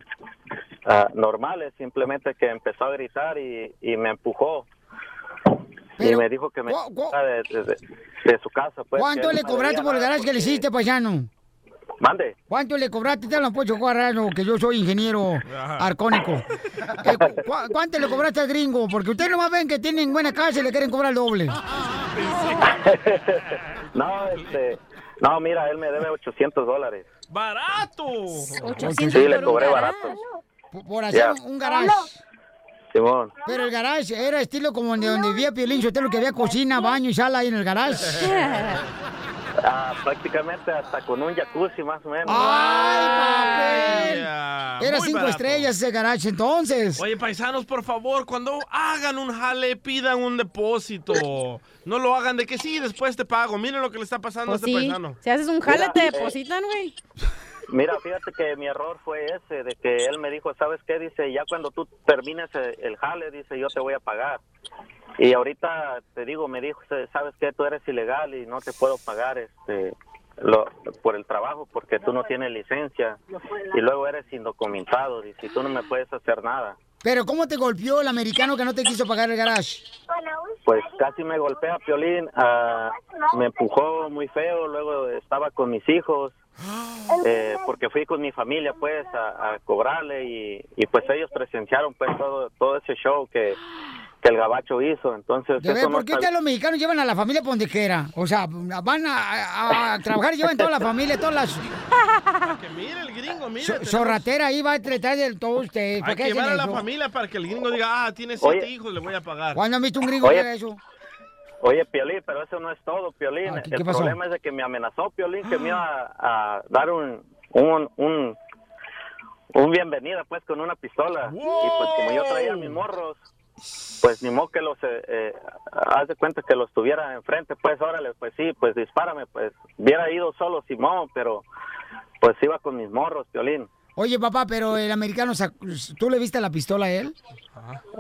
ah, normales, simplemente que empezó a gritar y, y me empujó. y me dijo que me fuera de, de- de- su casa. Pues, ¿Cuánto le cobraste por el garage que le hiciste, paisano? Mande. ¿Cuánto le cobraste? Te lo puedo guardar, que yo soy ingeniero arcónico. *laughs* Eh, cu- cu- ¿Cuánto le cobraste al gringo? Porque ustedes nomás ven que tienen buena casa y le quieren cobrar el doble. *laughs* no, este, no, mira, él me debe 800 dólares. ¡Barato! Sí, le cobré barato. Por- Por hacer un- garage. Simón. Pero el garage era estilo como de donde vivía Piolín Sotelo, que había cocina, baño y sala ahí en el garage. *laughs* Ah, prácticamente hasta con un jacuzzi más o menos. ¡Ay, papel! Era muy cinco barato. estrellas ese garage entonces. Oye, paisanos, por favor, cuando hagan un jale, pidan un depósito. No lo hagan de que sí, después te pago. Miren lo que le está pasando Pues a este sí. paisano. Si haces un jale, te Mira, depositan, güey. Mira, fíjate que mi error fue ese, de que él me dijo, ¿sabes qué? Dice, ya cuando tú termines el, el jale, dice, yo te voy a pagar. Y ahorita te digo, me dijo, ¿sabes qué? Tú eres ilegal y no te puedo pagar este lo, por el trabajo porque tú no tienes licencia y luego eres indocumentado, y tú no me puedes hacer nada. Pero ¿cómo te golpeó el americano que no te quiso pagar el garage? Pues casi me golpea Piolín, ah, me empujó muy feo, luego estaba con mis hijos, *gasps* eh, porque fui con mi familia pues a, a cobrarle y, y pues ellos presenciaron pues todo, todo ese show que, que el gabacho hizo, entonces De ver, eso no ¿por qué está ustedes los mexicanos llevan a la familia por donde quiera? O sea, van a, *laughs* trabajar y llevan toda la familia, todas las... Que mire el gringo, mire. So- tenemos- zorratera ahí va a tratar del todo usted. ¿Por Hay que llevar a la eso? familia para que el gringo diga, ah, tiene siete Oye. hijos, le voy a pagar. ¿Cuándo han visto un gringo Oye. que haga eso? Oye, Piolín, pero eso no es todo, Piolín. Ah, ¿qué- el qué pasó? problema es de que me amenazó, Piolín, que me iba a, a dar un, un, un, un bienvenida, pues, con una pistola. Y pues como yo traía mis morros, pues ni modo que los, eh, eh, haz de cuenta que los tuviera enfrente, pues, órale, pues sí, pues dispárame, pues. Hubiera ido solo Simón, pero pues iba con mis morros, Piolín. Oye, papá, pero el americano, ¿tú le viste la pistola a él?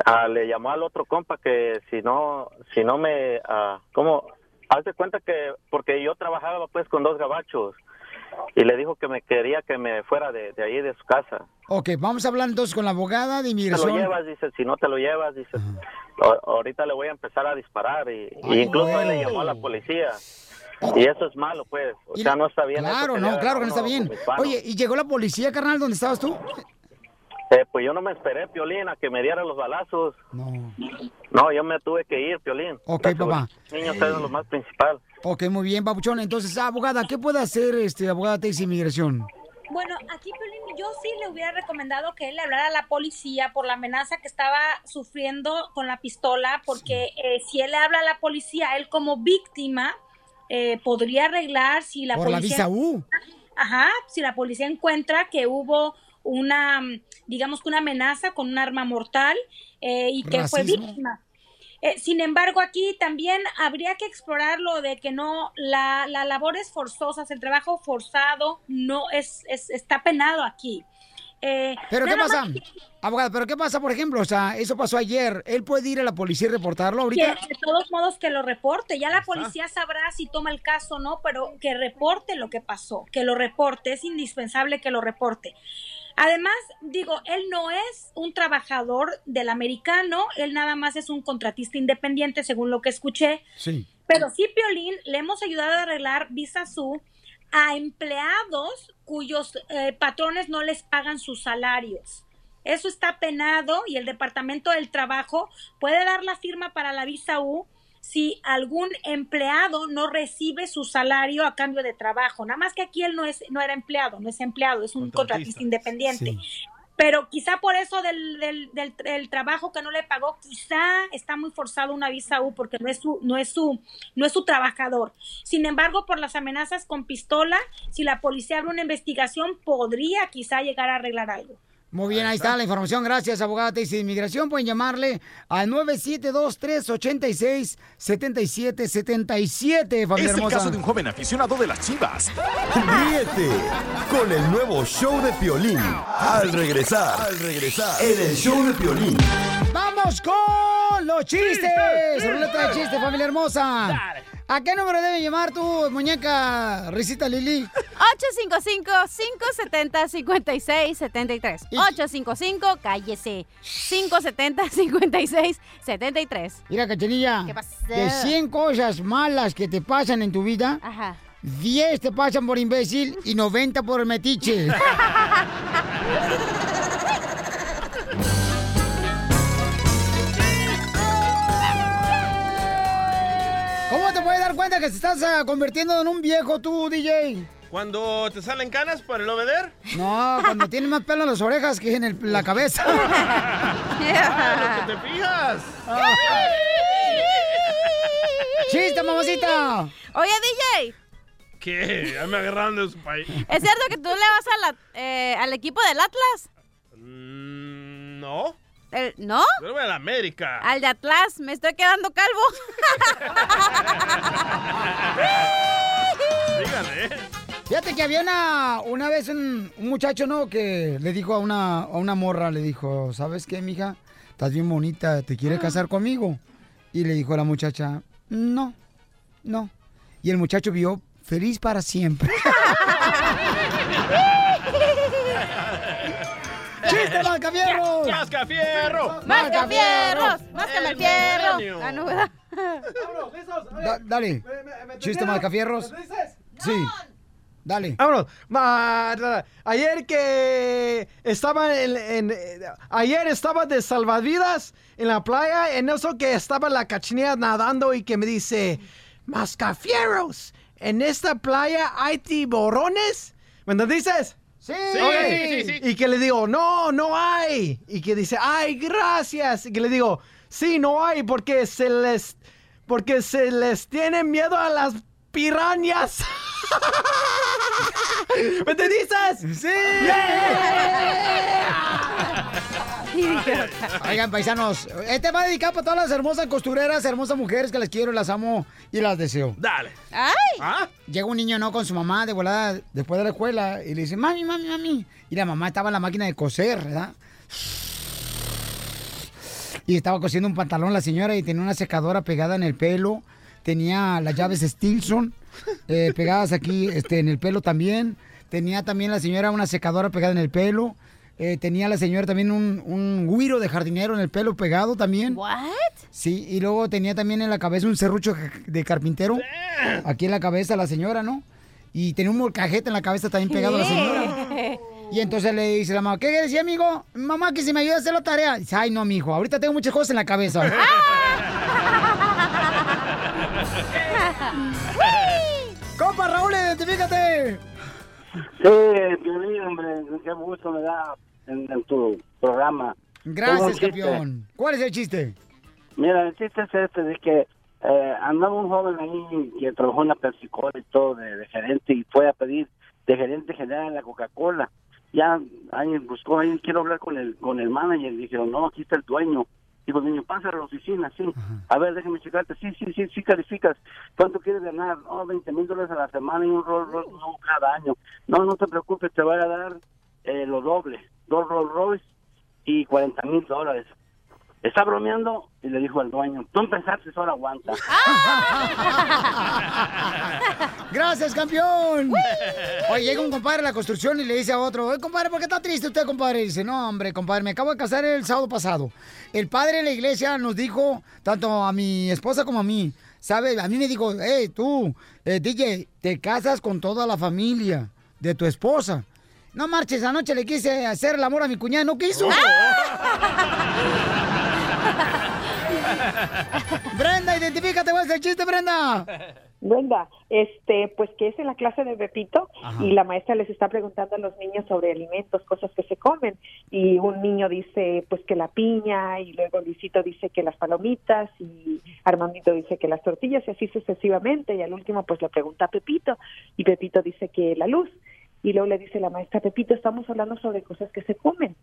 Ah, le llamó al otro compa que si no, si no me, ah, ¿cómo? Haz de cuenta que, porque yo trabajaba pues con dos gabachos y le dijo que me quería que me fuera de, de ahí de su casa. Ok, vamos a hablar entonces con la abogada de Te lo inmigración. llevas, dice, si no te lo llevas, dice, "a- ahorita le voy a empezar a disparar y, y incluso él le llamó a la policía. Y eso es malo, pues. O sea, no está bien. Claro, no, claro que no está bien. Oye, ¿y llegó la policía, carnal, donde estabas tú? Eh, pues yo no me esperé, Piolín, a que me dieran los balazos. No. No, yo me tuve que ir, Piolín. Ok, papá. Niños es lo más principal. Ok, muy bien, papuchón. Entonces, abogada, ¿qué puede hacer este abogada Texas Inmigración? Bueno, aquí Piolín, yo sí le hubiera recomendado que él le hablara a la policía por la amenaza que estaba sufriendo con la pistola, porque eh, si él le habla a la policía, él como víctima eh, podría arreglar si la Por la policía... visa U. Ajá, si la policía encuentra que hubo una, digamos que una amenaza con un arma mortal eh, y que fue víctima. Eh, sin embargo, aquí también habría que explorar lo de que no, la, la labores forzosas, el trabajo forzado no es, es está penado aquí. Eh, ¿Pero qué pasa? que- Abogada, ¿pero qué pasa, por ejemplo? O sea, eso pasó ayer. ¿Él puede ir a la policía y reportarlo que ahorita? de todos modos que lo reporte. Ya la policía sabrá si toma el caso o no, pero que reporte lo que pasó, que lo reporte. Es indispensable que lo reporte. Además, digo, él no es un trabajador del americano, él nada más es un contratista independiente, según lo que escuché. Sí. Pero sí, Piolín, le hemos ayudado a arreglar Visa Su a empleados cuyos eh, patrones no les pagan sus salarios. Eso está penado y el Departamento del Trabajo puede dar la firma para la visa U si algún empleado no recibe su salario a cambio de trabajo. Nada más que aquí él no es no era empleado, no es empleado, es un contratista independiente. Pero quizá por eso del, del, del, del trabajo que no le pagó, quizá está muy forzado una visa U porque no es su, no es su, no es su trabajador. Sin embargo, por las amenazas con pistola, si la policía abre una investigación, podría quizá llegar a arreglar algo. Muy bien, ahí está la información. Gracias, abogada de Inmigración. Pueden llamarle al 972-386-7777, familia Es el hermosa. caso de un joven aficionado de las chivas. Ríete con el nuevo show de Piolín. Al regresar, al regresar, en el show de Piolín. ¡Vamos con los chistes! Ruleta de chistes, familia hermosa. ¿A qué número debe llamar tu muñeca, Risita Lili? 855-570-5673. 855, cállese. 570-5673. Mira, Cachanilla, ¿Qué pasó? de 100 cosas malas que te pasan en tu vida, Ajá. 10 te pasan por imbécil y 90 por metiche. *laughs* dar cuenta que te estás ah, convirtiendo en un viejo tú, DJ? Cuando te salen canas por el obeder. No, cuando tienes más pelo en las orejas que en el- la cabeza. *laughs* Ah, lo que te fijas. *laughs* ¡Chiste, mamacita! Oye, DJ, ¿Qué? Ya me agarraron de su país. ¿es cierto que tú le vas a la- eh, al equipo del Atlas? Mm, No. El- ¿No? Yo le voy a la América. Al de Atlas, me estoy quedando calvo. *laughs* Dígale. Fíjate que había una, una vez un, un muchacho, ¿no? Que le dijo a una, a una morra, le dijo, ¿sabes qué, mija? Estás bien bonita, ¿te quieres casar conmigo? Y le dijo la muchacha, no, no. Y el muchacho vio feliz para siempre. *laughs* ¡Chiste, Mascafierros! ¡Mascafierro! ¡Mascafierros! ¡Máscame el fierro! milenio. Ah, no, ¿verdad? Da- dale. Chiste, Mascafierros. Sí. Dale. Vámonos. Ayer que estaba en, en- ayer estaba de salvavidas en la playa, en eso que estaba la cachinilla nadando y que me dice, Mascafieros, en esta playa hay tiburones. ¿Me dices? Sí. sí, sí. Y que le digo, no, no hay. Y que dice, ay, gracias. Y que le digo, sí, no hay porque se les, porque se les tiene miedo a las pirañas. *laughs* ¿Me te dices? ¡Sí! *laughs* *laughs* *laughs* Oigan, paisanos, este va dedicado para todas las hermosas costureras, hermosas mujeres que las quiero, las amo y las deseo. Dale. ¡Ay! ¿Ah? Llega un niño, ¿no? Con su mamá de volada después de la escuela y le dice, mami, mami, mami. Y la mamá estaba en la máquina de coser, ¿verdad? Y estaba cosiendo un pantalón la señora y tenía una secadora pegada en el pelo. Tenía las llaves Stilson eh, pegadas aquí este, en el pelo también. Tenía también la señora una secadora pegada en el pelo. Eh, tenía la señora también un, un güiro de jardinero en el pelo pegado también. ¿What? Sí, y luego tenía también en la cabeza un serrucho de carpintero. Aquí en la cabeza la señora, ¿no? Y tenía un molcajete en la cabeza también pegado a la señora. Y entonces le dice la mamá, ¿qué decía, amigo? Mamá, que si me ayuda a hacer la tarea. Dice, ay, no, mijo, ahorita tengo muchas cosas en la cabeza. *laughs* *laughs* ¡Compa, Raúl, identifícate! Sí, Piolín, hombre, qué gusto me da en, en tu programa. Gracias, campeón. ¿Cuál es el chiste? Mira, el chiste es este, de que eh, andaba un joven ahí que trabajó en la Pepsi-Cola y todo de, de gerente y fue a pedir de gerente general en la Coca-Cola. Ya ahí buscó, ahí quiero hablar con el con el manager. Dijeron, no, aquí está el dueño. Digo, niño, pasa a la oficina, sí. A ver, déjame checarte. Sí, sí, sí, sí calificas. ¿Cuánto quieres ganar? No, 20 mil dólares a la semana y un Rolls Royce nuevo cada año. No, no te preocupes, te voy a dar eh, lo doble. Dos Rolls Royce y 40 mil dólares. Está bromeando y le dijo al dueño, tú empezaste, solo aguanta. *laughs* Gracias, campeón. Oye, llega un compadre a la construcción y le dice a otro, oye, compadre, ¿por qué está triste usted, compadre? Y dice, no, hombre, compadre, me acabo de casar el sábado pasado. El padre de la iglesia nos dijo, tanto a mi esposa como a mí, ¿sabe? A mí me dijo, hey, tú, eh, DJ, te casas con toda la familia de tu esposa. No marches, anoche le quise hacer el amor a mi cuñada, no quiso. *laughs* *laughs* Brenda, identifícate, ¿cuál es el chiste, Brenda? Brenda, este, pues que es en la clase de Pepito Ajá. y la maestra les está preguntando a los niños sobre alimentos, cosas que se comen y un niño dice pues que la piña y luego Luisito dice que las palomitas y Armandito dice que las tortillas y así sucesivamente y al último pues le pregunta a Pepito y Pepito dice que la luz y luego le dice la maestra Pepito estamos hablando sobre cosas que se comen.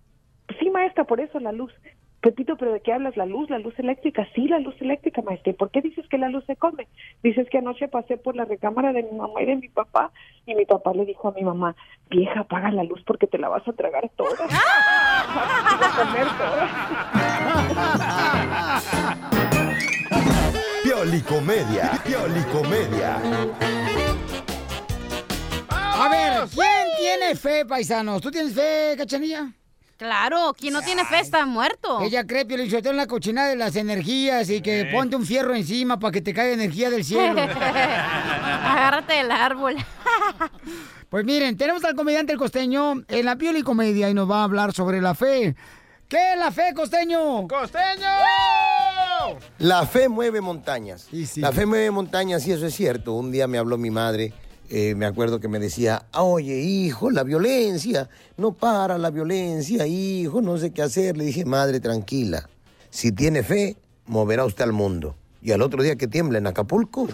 Pues sí maestra, por eso la luz. Pepito, ¿pero de qué hablas? ¿La luz? ¿La luz eléctrica? Sí, la luz eléctrica, maestra. ¿Y por qué dices que la luz se come? Dices que anoche pasé por la recámara de mi mamá y de mi papá y mi papá le dijo a mi mamá, vieja, apaga la luz porque te la vas a tragar toda. Vas a comer Piolicomedia, Piolicomedia. A ver, ¿quién tiene fe, paisanos? ¿Tú tienes fe, cachanilla? Claro, quien no tiene fe está muerto. Ella cree, Pio en la cochina de las energías y que ponte un fierro encima para que te caiga energía del cielo. *laughs* Agárrate del árbol. *laughs* Pues miren, tenemos al comediante El Costeño en la Pioli Comedia y nos va a hablar sobre la fe. ¿Qué es la fe, Costeño? ¡Costeño! La fe mueve montañas. La fe mueve montañas y eso es cierto. Un día me habló mi madre, eh, me acuerdo que me decía, oye hijo, la violencia, no para la violencia, hijo, no sé qué hacer. Le dije, madre, tranquila, si tiene fe, moverá usted al mundo. Y al otro día que tiembla en Acapulco.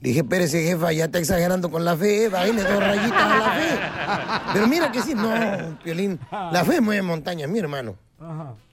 Le dije, espérese, jefa, ya está exagerando con la fe, bájale dos rayitas a la fe. Pero mira que sí, no, Piolín, la fe mueve montañas, mi hermano.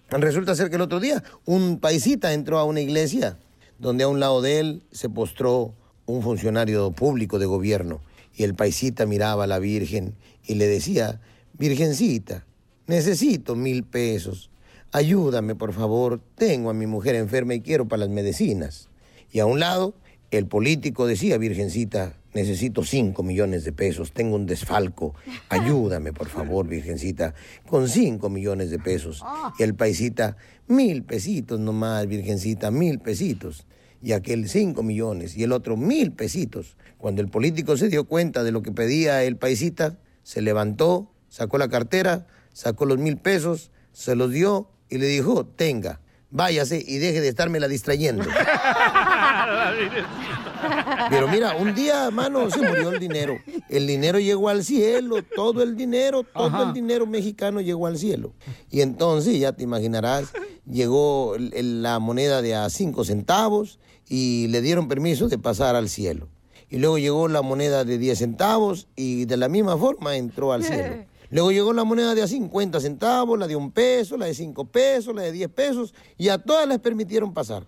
Resulta ser que el otro día un paisita entró a una iglesia donde a un lado de él se postró un funcionario público de gobierno y el paisita miraba a la Virgen y le decía, Virgencita, necesito mil pesos, ayúdame por favor, tengo a mi mujer enferma y quiero para las medicinas. Y a un lado el político decía, Virgencita, necesito cinco millones de pesos, tengo un desfalco, ayúdame por favor, Virgencita, con cinco millones de pesos. Y el paisita, mil pesitos nomás, Virgencita, mil pesitos. Y aquel cinco millones y el otro mil pesitos. Cuando el político se dio cuenta de lo que pedía el paisita, se levantó, sacó la cartera, sacó los mil pesos, se los dio y le dijo, tenga, váyase y deje de estármela distrayendo. *laughs* Pero mira, un día, mano, se murió el dinero. El dinero llegó al cielo, todo el dinero, todo el dinero mexicano llegó al cielo. Y entonces, ya te imaginarás, llegó la moneda de a cinco centavos y le dieron permiso de pasar al cielo. Y luego llegó la moneda de 10 centavos y de la misma forma entró al cielo. *laughs* Luego llegó la moneda de a 50 centavos, la de un peso, la de 5 pesos, la de 10 pesos, y a todas les permitieron pasar.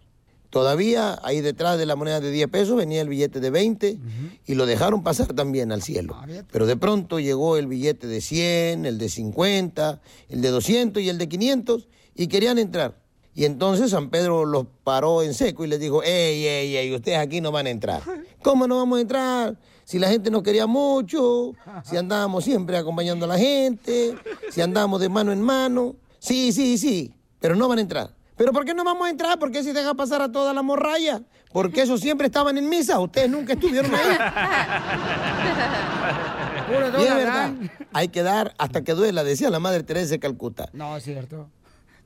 Todavía ahí detrás de la moneda de 10 pesos venía el billete de 20 y lo dejaron pasar también al cielo. Pero de pronto llegó el billete de 100, el de 50, el de 200 y el de 500 y querían entrar. Y entonces San Pedro los paró en seco y les dijo, ey, ey, ey, ustedes aquí no van a entrar. *laughs* ¿Cómo no vamos a entrar? Si la gente nos quería mucho, si andábamos siempre acompañando a la gente, si andábamos de mano en mano. Sí, sí, sí, pero no van a entrar. ¿Pero por qué no vamos a entrar? ¿Por qué si deja pasar a toda la morralla? Porque esos siempre estaban en misa, ustedes nunca estuvieron ahí. *laughs* Puro Y es verdad, hay que dar hasta que duela, decía la Madre Teresa de Calcuta. No, es cierto.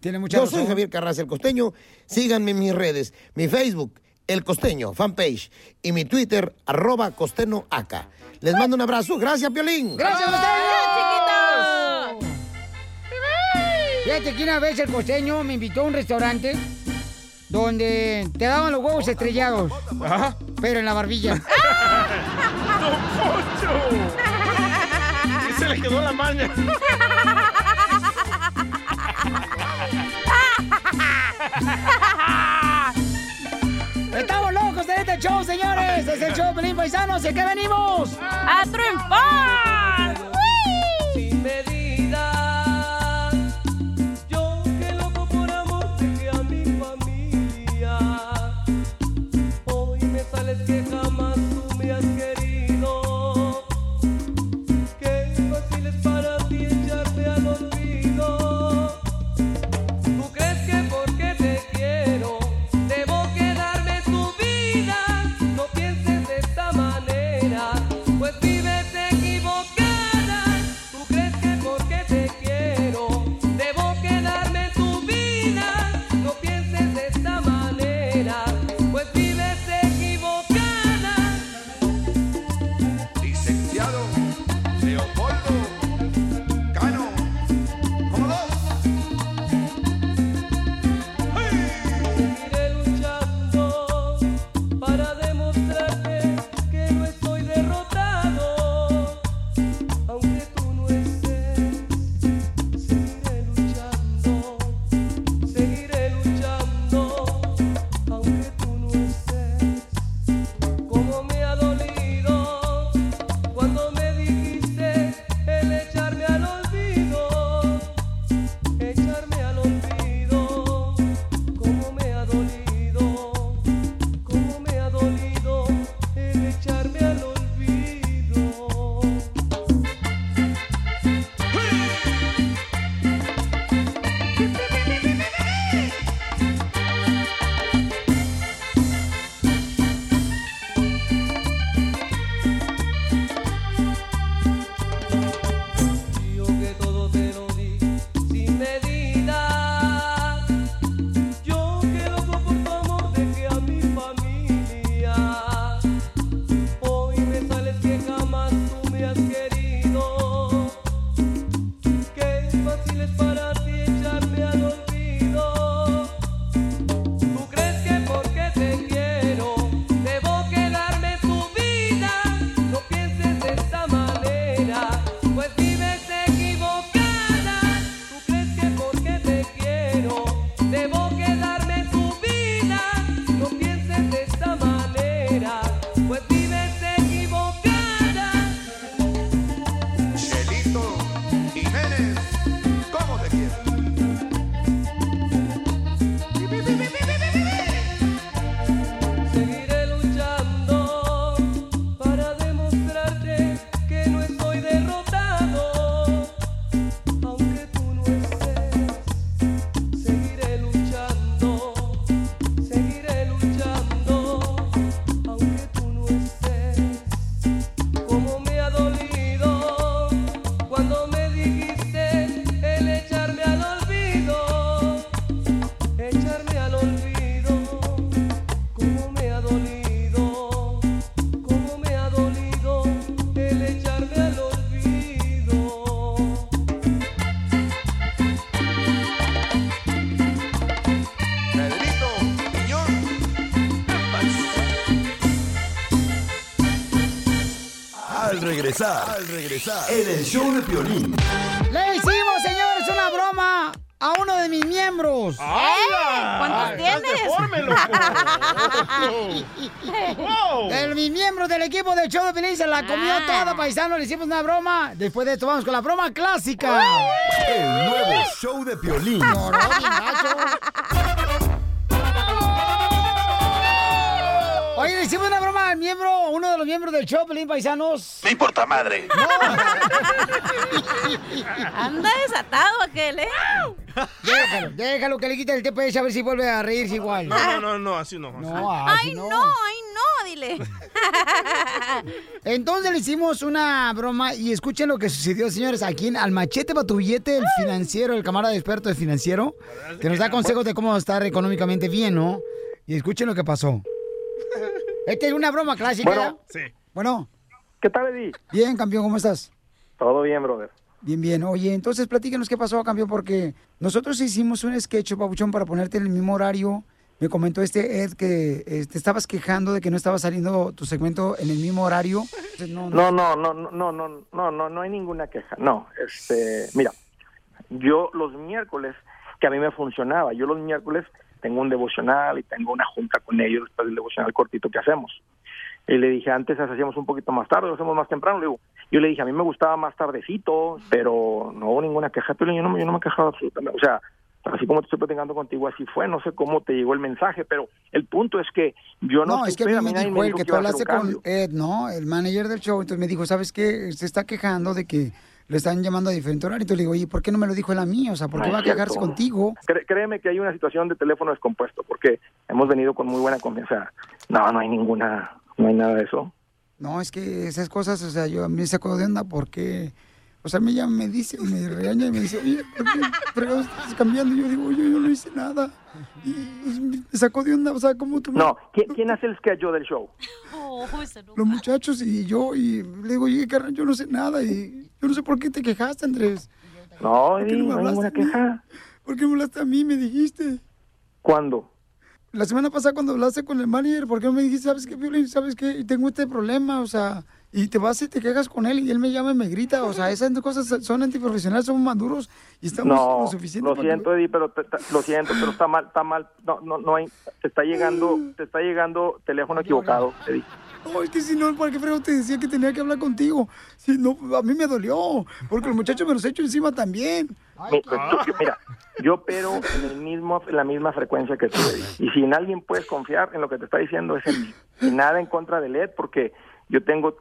Tiene mucha Yo razón. soy Javier Carranza, el costeño. Síganme en mis redes, mi Facebook, El Costeño, fanpage, y mi Twitter, arroba costeño acá. Les mando un abrazo. Gracias, Piolín. ¡Gracias, costeño! Fíjate que una vez el costeño me invitó a un restaurante donde te daban los huevos estrellados, pero en la barbilla. *laughs* Y se le quedó la maña. ¡Estamos locos de este show, señores! ¡Es el show Pelín Paisanos! ¿Y a qué venimos? ¡A triunfar! Sin regresar, en el show de Piolín. ¡Le hicimos, señores, una broma a uno de mis miembros! ¡Hala! ¿Cuántos Ay, tienes? deforme, *laughs* Wow. De mis miembros del equipo de show de Pelín se la comió Ah. toda, paisano. Le hicimos una broma. Después de esto, vamos con la broma clásica. El nuevo show de Piolín. Miembro, del show, Pelín Paisanos. Me importa madre. *laughs* Anda desatado aquel, ¿eh? Déjalo, déjalo que le quite el TPS a ver si vuelve a reírse igual. No, no, no, no, así no. No, así Ay, no. no, ay, no, dile. *laughs* Entonces le hicimos una broma y escuchen lo que sucedió, señores, aquí en Al Machete para tu billete, el financiero, el camarada experto de financiero, que nos da consejos de cómo estar económicamente bien, ¿no? Y escuchen lo que pasó. *laughs* Esta es una broma clásica. Bueno. Sí. Bueno. ¿Qué tal, Eddie? Bien, campeón, ¿cómo estás? Todo bien, brother. Bien, bien. Oye, entonces platícanos qué pasó, campeón, porque nosotros hicimos un sketch, papuchón, para ponerte en el mismo horario. Me comentó este Ed que eh, te estabas quejando de que no estaba saliendo tu segmento en el mismo horario. Entonces, no, No, no, no, no, no, no, no, no, no hay ninguna queja. No, este, mira, yo los miércoles, que a mí me funcionaba, yo los miércoles tengo un devocional y tengo una junta con ellos después del devocional cortito que hacemos. Y le dije, antes hacíamos un poquito más tarde, lo hacemos más temprano. Le digo, yo le dije, a mí me gustaba más tardecito, pero no hubo ninguna queja. Pero yo no, me- yo no me quejaba absolutamente. O sea, así como te estoy platicando contigo, así fue. No sé cómo te llegó el mensaje, pero el punto es que yo no, No, es que a mí me dijo dijo que tú hablaste con. Ed, ¿no? El manager del show. Entonces me dijo, ¿sabes qué? Se está quejando de que le están llamando a diferente horario. Entonces le digo, oye, ¿por qué no me lo dijo él a mí? O sea, ¿por qué No va a quejarse contigo? Cre- créeme que hay una situación de teléfono descompuesto, porque hemos venido con muy buena confianza. No, no hay ninguna, no hay nada de eso. No, es que esas cosas, o sea, yo a mí me sacó de onda porque, o sea, me llama, me dice, me regaña y me dice, oye, ¿por qué fregados estás cambiando? Y yo digo, yo no hice nada. Y, y me sacó de onda, o sea, ¿cómo tú me- No, ¿quién, quién hace el sketch del show? Los muchachos y yo, y le digo, oye, carnal, yo no sé nada y yo no sé por qué te quejaste, Andrés. No, ¿Por qué Eddie, me no hay hablaste ninguna queja. ¿Por qué me hablaste a mí? Me dijiste. ¿Cuándo? La semana pasada cuando hablaste con el manager, ¿por qué no me dijiste, sabes qué, Piolín, sabes qué? Tengo este problema, o sea, y te vas y te quejas con él y él me llama y me grita, o sea, esas cosas son antiprofesionales, somos maduros y estamos No, lo suficiente lo siento, Eddie, pero te- te- lo siento, pero está mal, está mal. No, no, no hay, te está llegando, te está llegando teléfono equivocado, Eddie. No, es que si no, ¿para qué frego te decía que tenía que hablar contigo? Si no, a mí me dolió, porque los muchachos me los he hecho encima también. Mira, yo opero en el mismo, en la misma frecuencia que tú, Eddie. Y si en alguien puedes confiar en lo que te está diciendo es en mí. Y nada en contra de Led, porque yo tengo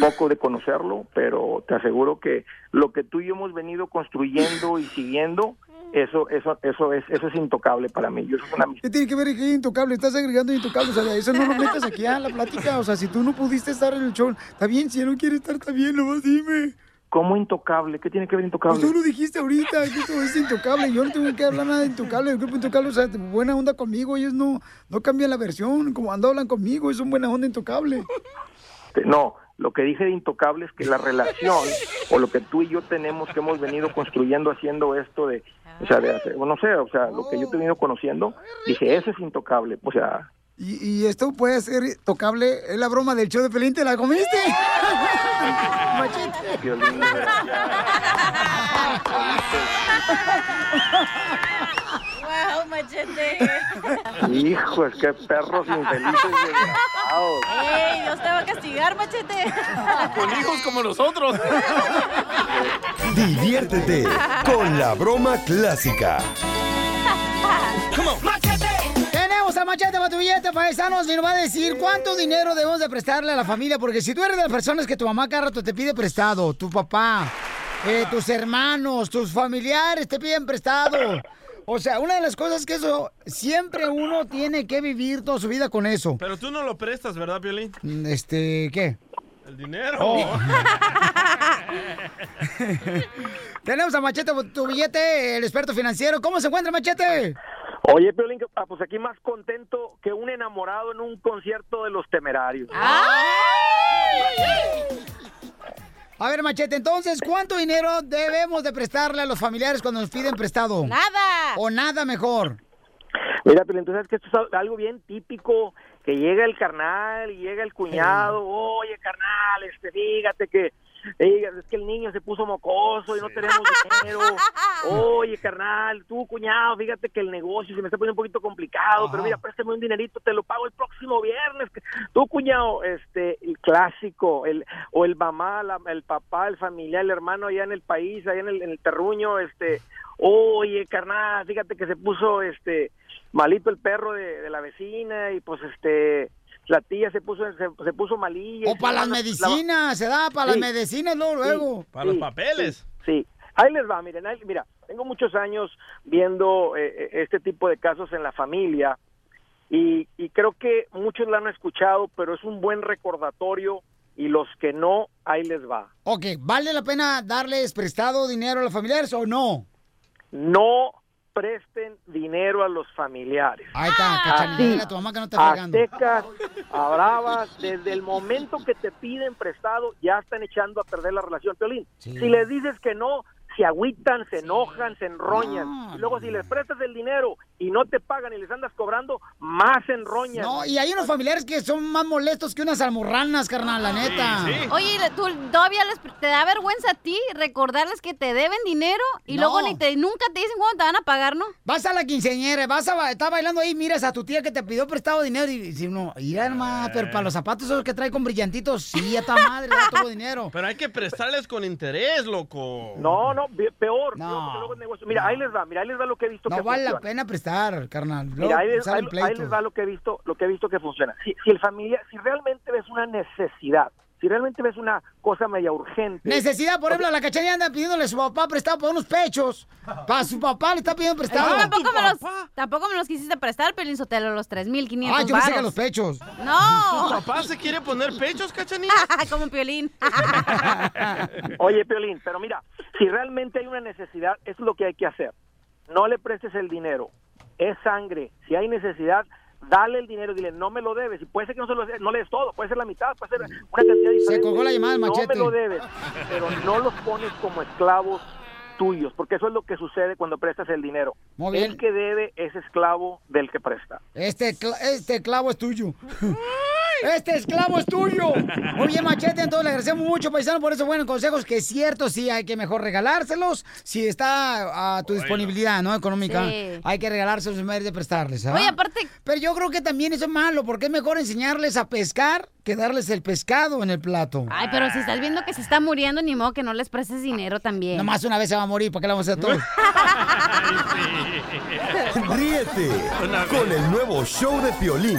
poco de conocerlo, pero te aseguro que lo que tú y yo hemos venido construyendo y siguiendo, eso, eso, eso es, eso es intocable para mí. Yo es una ¿Qué tiene que ver que es intocable? Estás agregando intocable, o sea, eso no lo metas aquí a la plática, o sea, si tú no pudiste estar en el show, está bien, si él no quiere estar, está bien, nomás dime. ¿Cómo intocable? ¿Qué tiene que ver intocable? Pues tú lo dijiste ahorita, que esto es intocable. Yo no tengo que hablar nada de intocable. El grupo intocable, o sea, buena onda conmigo. Ellos no, no cambian la versión. Como ando hablan conmigo, es un buena onda intocable. No, lo que dije de intocable es que la relación o lo que tú y yo tenemos que hemos venido construyendo haciendo esto de, o sea, de hacer, no sé, o sea, lo que yo te he venido conociendo, dije, eso es intocable, o sea, Y, y esto puede ser tocable. Es la broma del show de Pelín, ¿te la comiste? *laughs* Machete. *laughs* violín, ¡Wow, machete! hijo, es que perros infelices. ¡Ey, Dios te va a castigar, machete! Con hijos como nosotros. Diviértete con la broma clásica. Tenemos a Machete para tu billete, paisanos, y nos va a decir cuánto dinero debemos de prestarle a la familia, porque si tú eres de las personas que tu mamá cada rato te pide prestado, tu papá, eh, tus hermanos, tus familiares te piden prestado. O sea, una de las cosas que eso, siempre uno tiene que vivir toda su vida con eso. Pero tú no lo prestas, ¿verdad, Piolín? Este, ¿qué? El dinero. Oh. *laughs* Tenemos a Machete tu billete, el experto financiero. ¿Cómo se encuentra Machete? Oye, Piolín, ah, pues aquí más contento que un enamorado en un concierto de los temerarios. A ver, Machete, entonces, ¿cuánto dinero debemos de prestarle a los familiares cuando nos piden prestado? ¡Nada! O nada mejor. Mira, pero entonces es que esto es al- algo bien típico, que llega el carnal y llega el cuñado, oye, carnal, este, fíjate que, diga, es que el niño se puso mocoso y no tenemos dinero, *laughs* oye, carnal, tú, cuñado, fíjate que el negocio se me está poniendo un poquito complicado, pero mira, préstame un dinerito, te lo pago el próximo viernes, tú, cuñado, este, el clásico, el, o el mamá, la- el papá, el familiar, el hermano allá en el país, allá en el, en el terruño, este, oye, carnal, fíjate que se puso, este, malito el perro de, de la vecina y pues este la tía se puso se, se puso malilla. O para las medicinas, se da para las medicinas luego, luego. Para los papeles. Sí, Ahí les va, miren, ahí- mira, tengo muchos años viendo eh, eh, este tipo de casos en la familia y, y creo que muchos la han escuchado, pero es un buen recordatorio y los que no, ahí les va. Ok, ¿vale la pena darles prestado dinero a los familiares o no? No presten dinero a los familiares. Ahí está, cachanilla, Así, dile a tu mamá que no fregando. Aztecas, a bravas, desde el momento que te piden prestado, ya están echando a perder la relación. Piolín, si les dices que no, se agüitan, se enojan, se enroñan. y luego si les prestas el dinero y no te pagan y les andas cobrando, más se enroñan. No, y hay unos familiares que son más molestos que unas almorranas, carnal, la neta. Oye, ¿tú todavía les, te da vergüenza a ti recordarles que te deben dinero y No. luego ni te, nunca te dicen cuándo te van a pagar, ¿no? Vas a la quinceañera, vas a está bailando ahí, miras a tu tía que te pidió prestado dinero y si no, mira hermano, pero para los zapatos esos que trae con brillantitos, sí, ya está madre, ya tuvo *laughs* dinero. Pero hay que prestarles con interés, loco. No, no, pe- peor. luego es negocio. Mira, ahí les va, mira, ahí les va lo que he visto No que vale la pena prestar, carnal. Luego Mira, ahí, les- ahí- ahí pleitos. les va lo que he visto, lo que he visto que funciona. Si, si el familia, si realmente ves una necesidad, si realmente ves una cosa media urgente. Necesidad, por ejemplo, la cachanilla anda pidiéndole a su papá prestado por unos pechos. Para su papá le está pidiendo prestado. tampoco, me los, tampoco me los quisiste prestar, Pelín Sotelo, los 3.500 Ah, yo pensé que los pechos. No. ¿Tu papá se quiere poner pechos, cachanilla? *laughs* Como un piolín. *laughs* Oye, Piolín, pero mira, si realmente hay una necesidad, eso es lo que hay que hacer. No le prestes el dinero, es sangre. Si hay necesidad, dale el dinero, dile, no me lo debes. Y puede ser que no, se lo, no le des todo, puede ser la mitad, puede ser una cantidad diferente. colgó la llamada del No machete. me lo debes, pero no los pones como esclavos tuyos, porque eso es lo que sucede cuando prestas el dinero. Muy bien. El que debe es esclavo del que presta. Este, este clavo es tuyo. *laughs* Este esclavo es tuyo. Muy bien, Machete. Entonces le agradecemos mucho, paisano, por esos buenos consejos. Que es cierto, sí, hay que mejor regalárselos. Si está a tu disponibilidad, ¿no? Económica. Sí. Hay que regalárselos en vez de prestarles. ¿ah? Oye, aparte- Pero yo creo que también eso es malo, porque es mejor enseñarles a pescar que darles el pescado en el plato. Ay, pero si estás viendo que se está muriendo, ni modo que no les prestes dinero también. Nomás una vez se va a morir, ¿para qué la vamos a hacer todos? *laughs* Ríete con el nuevo show de Piolín.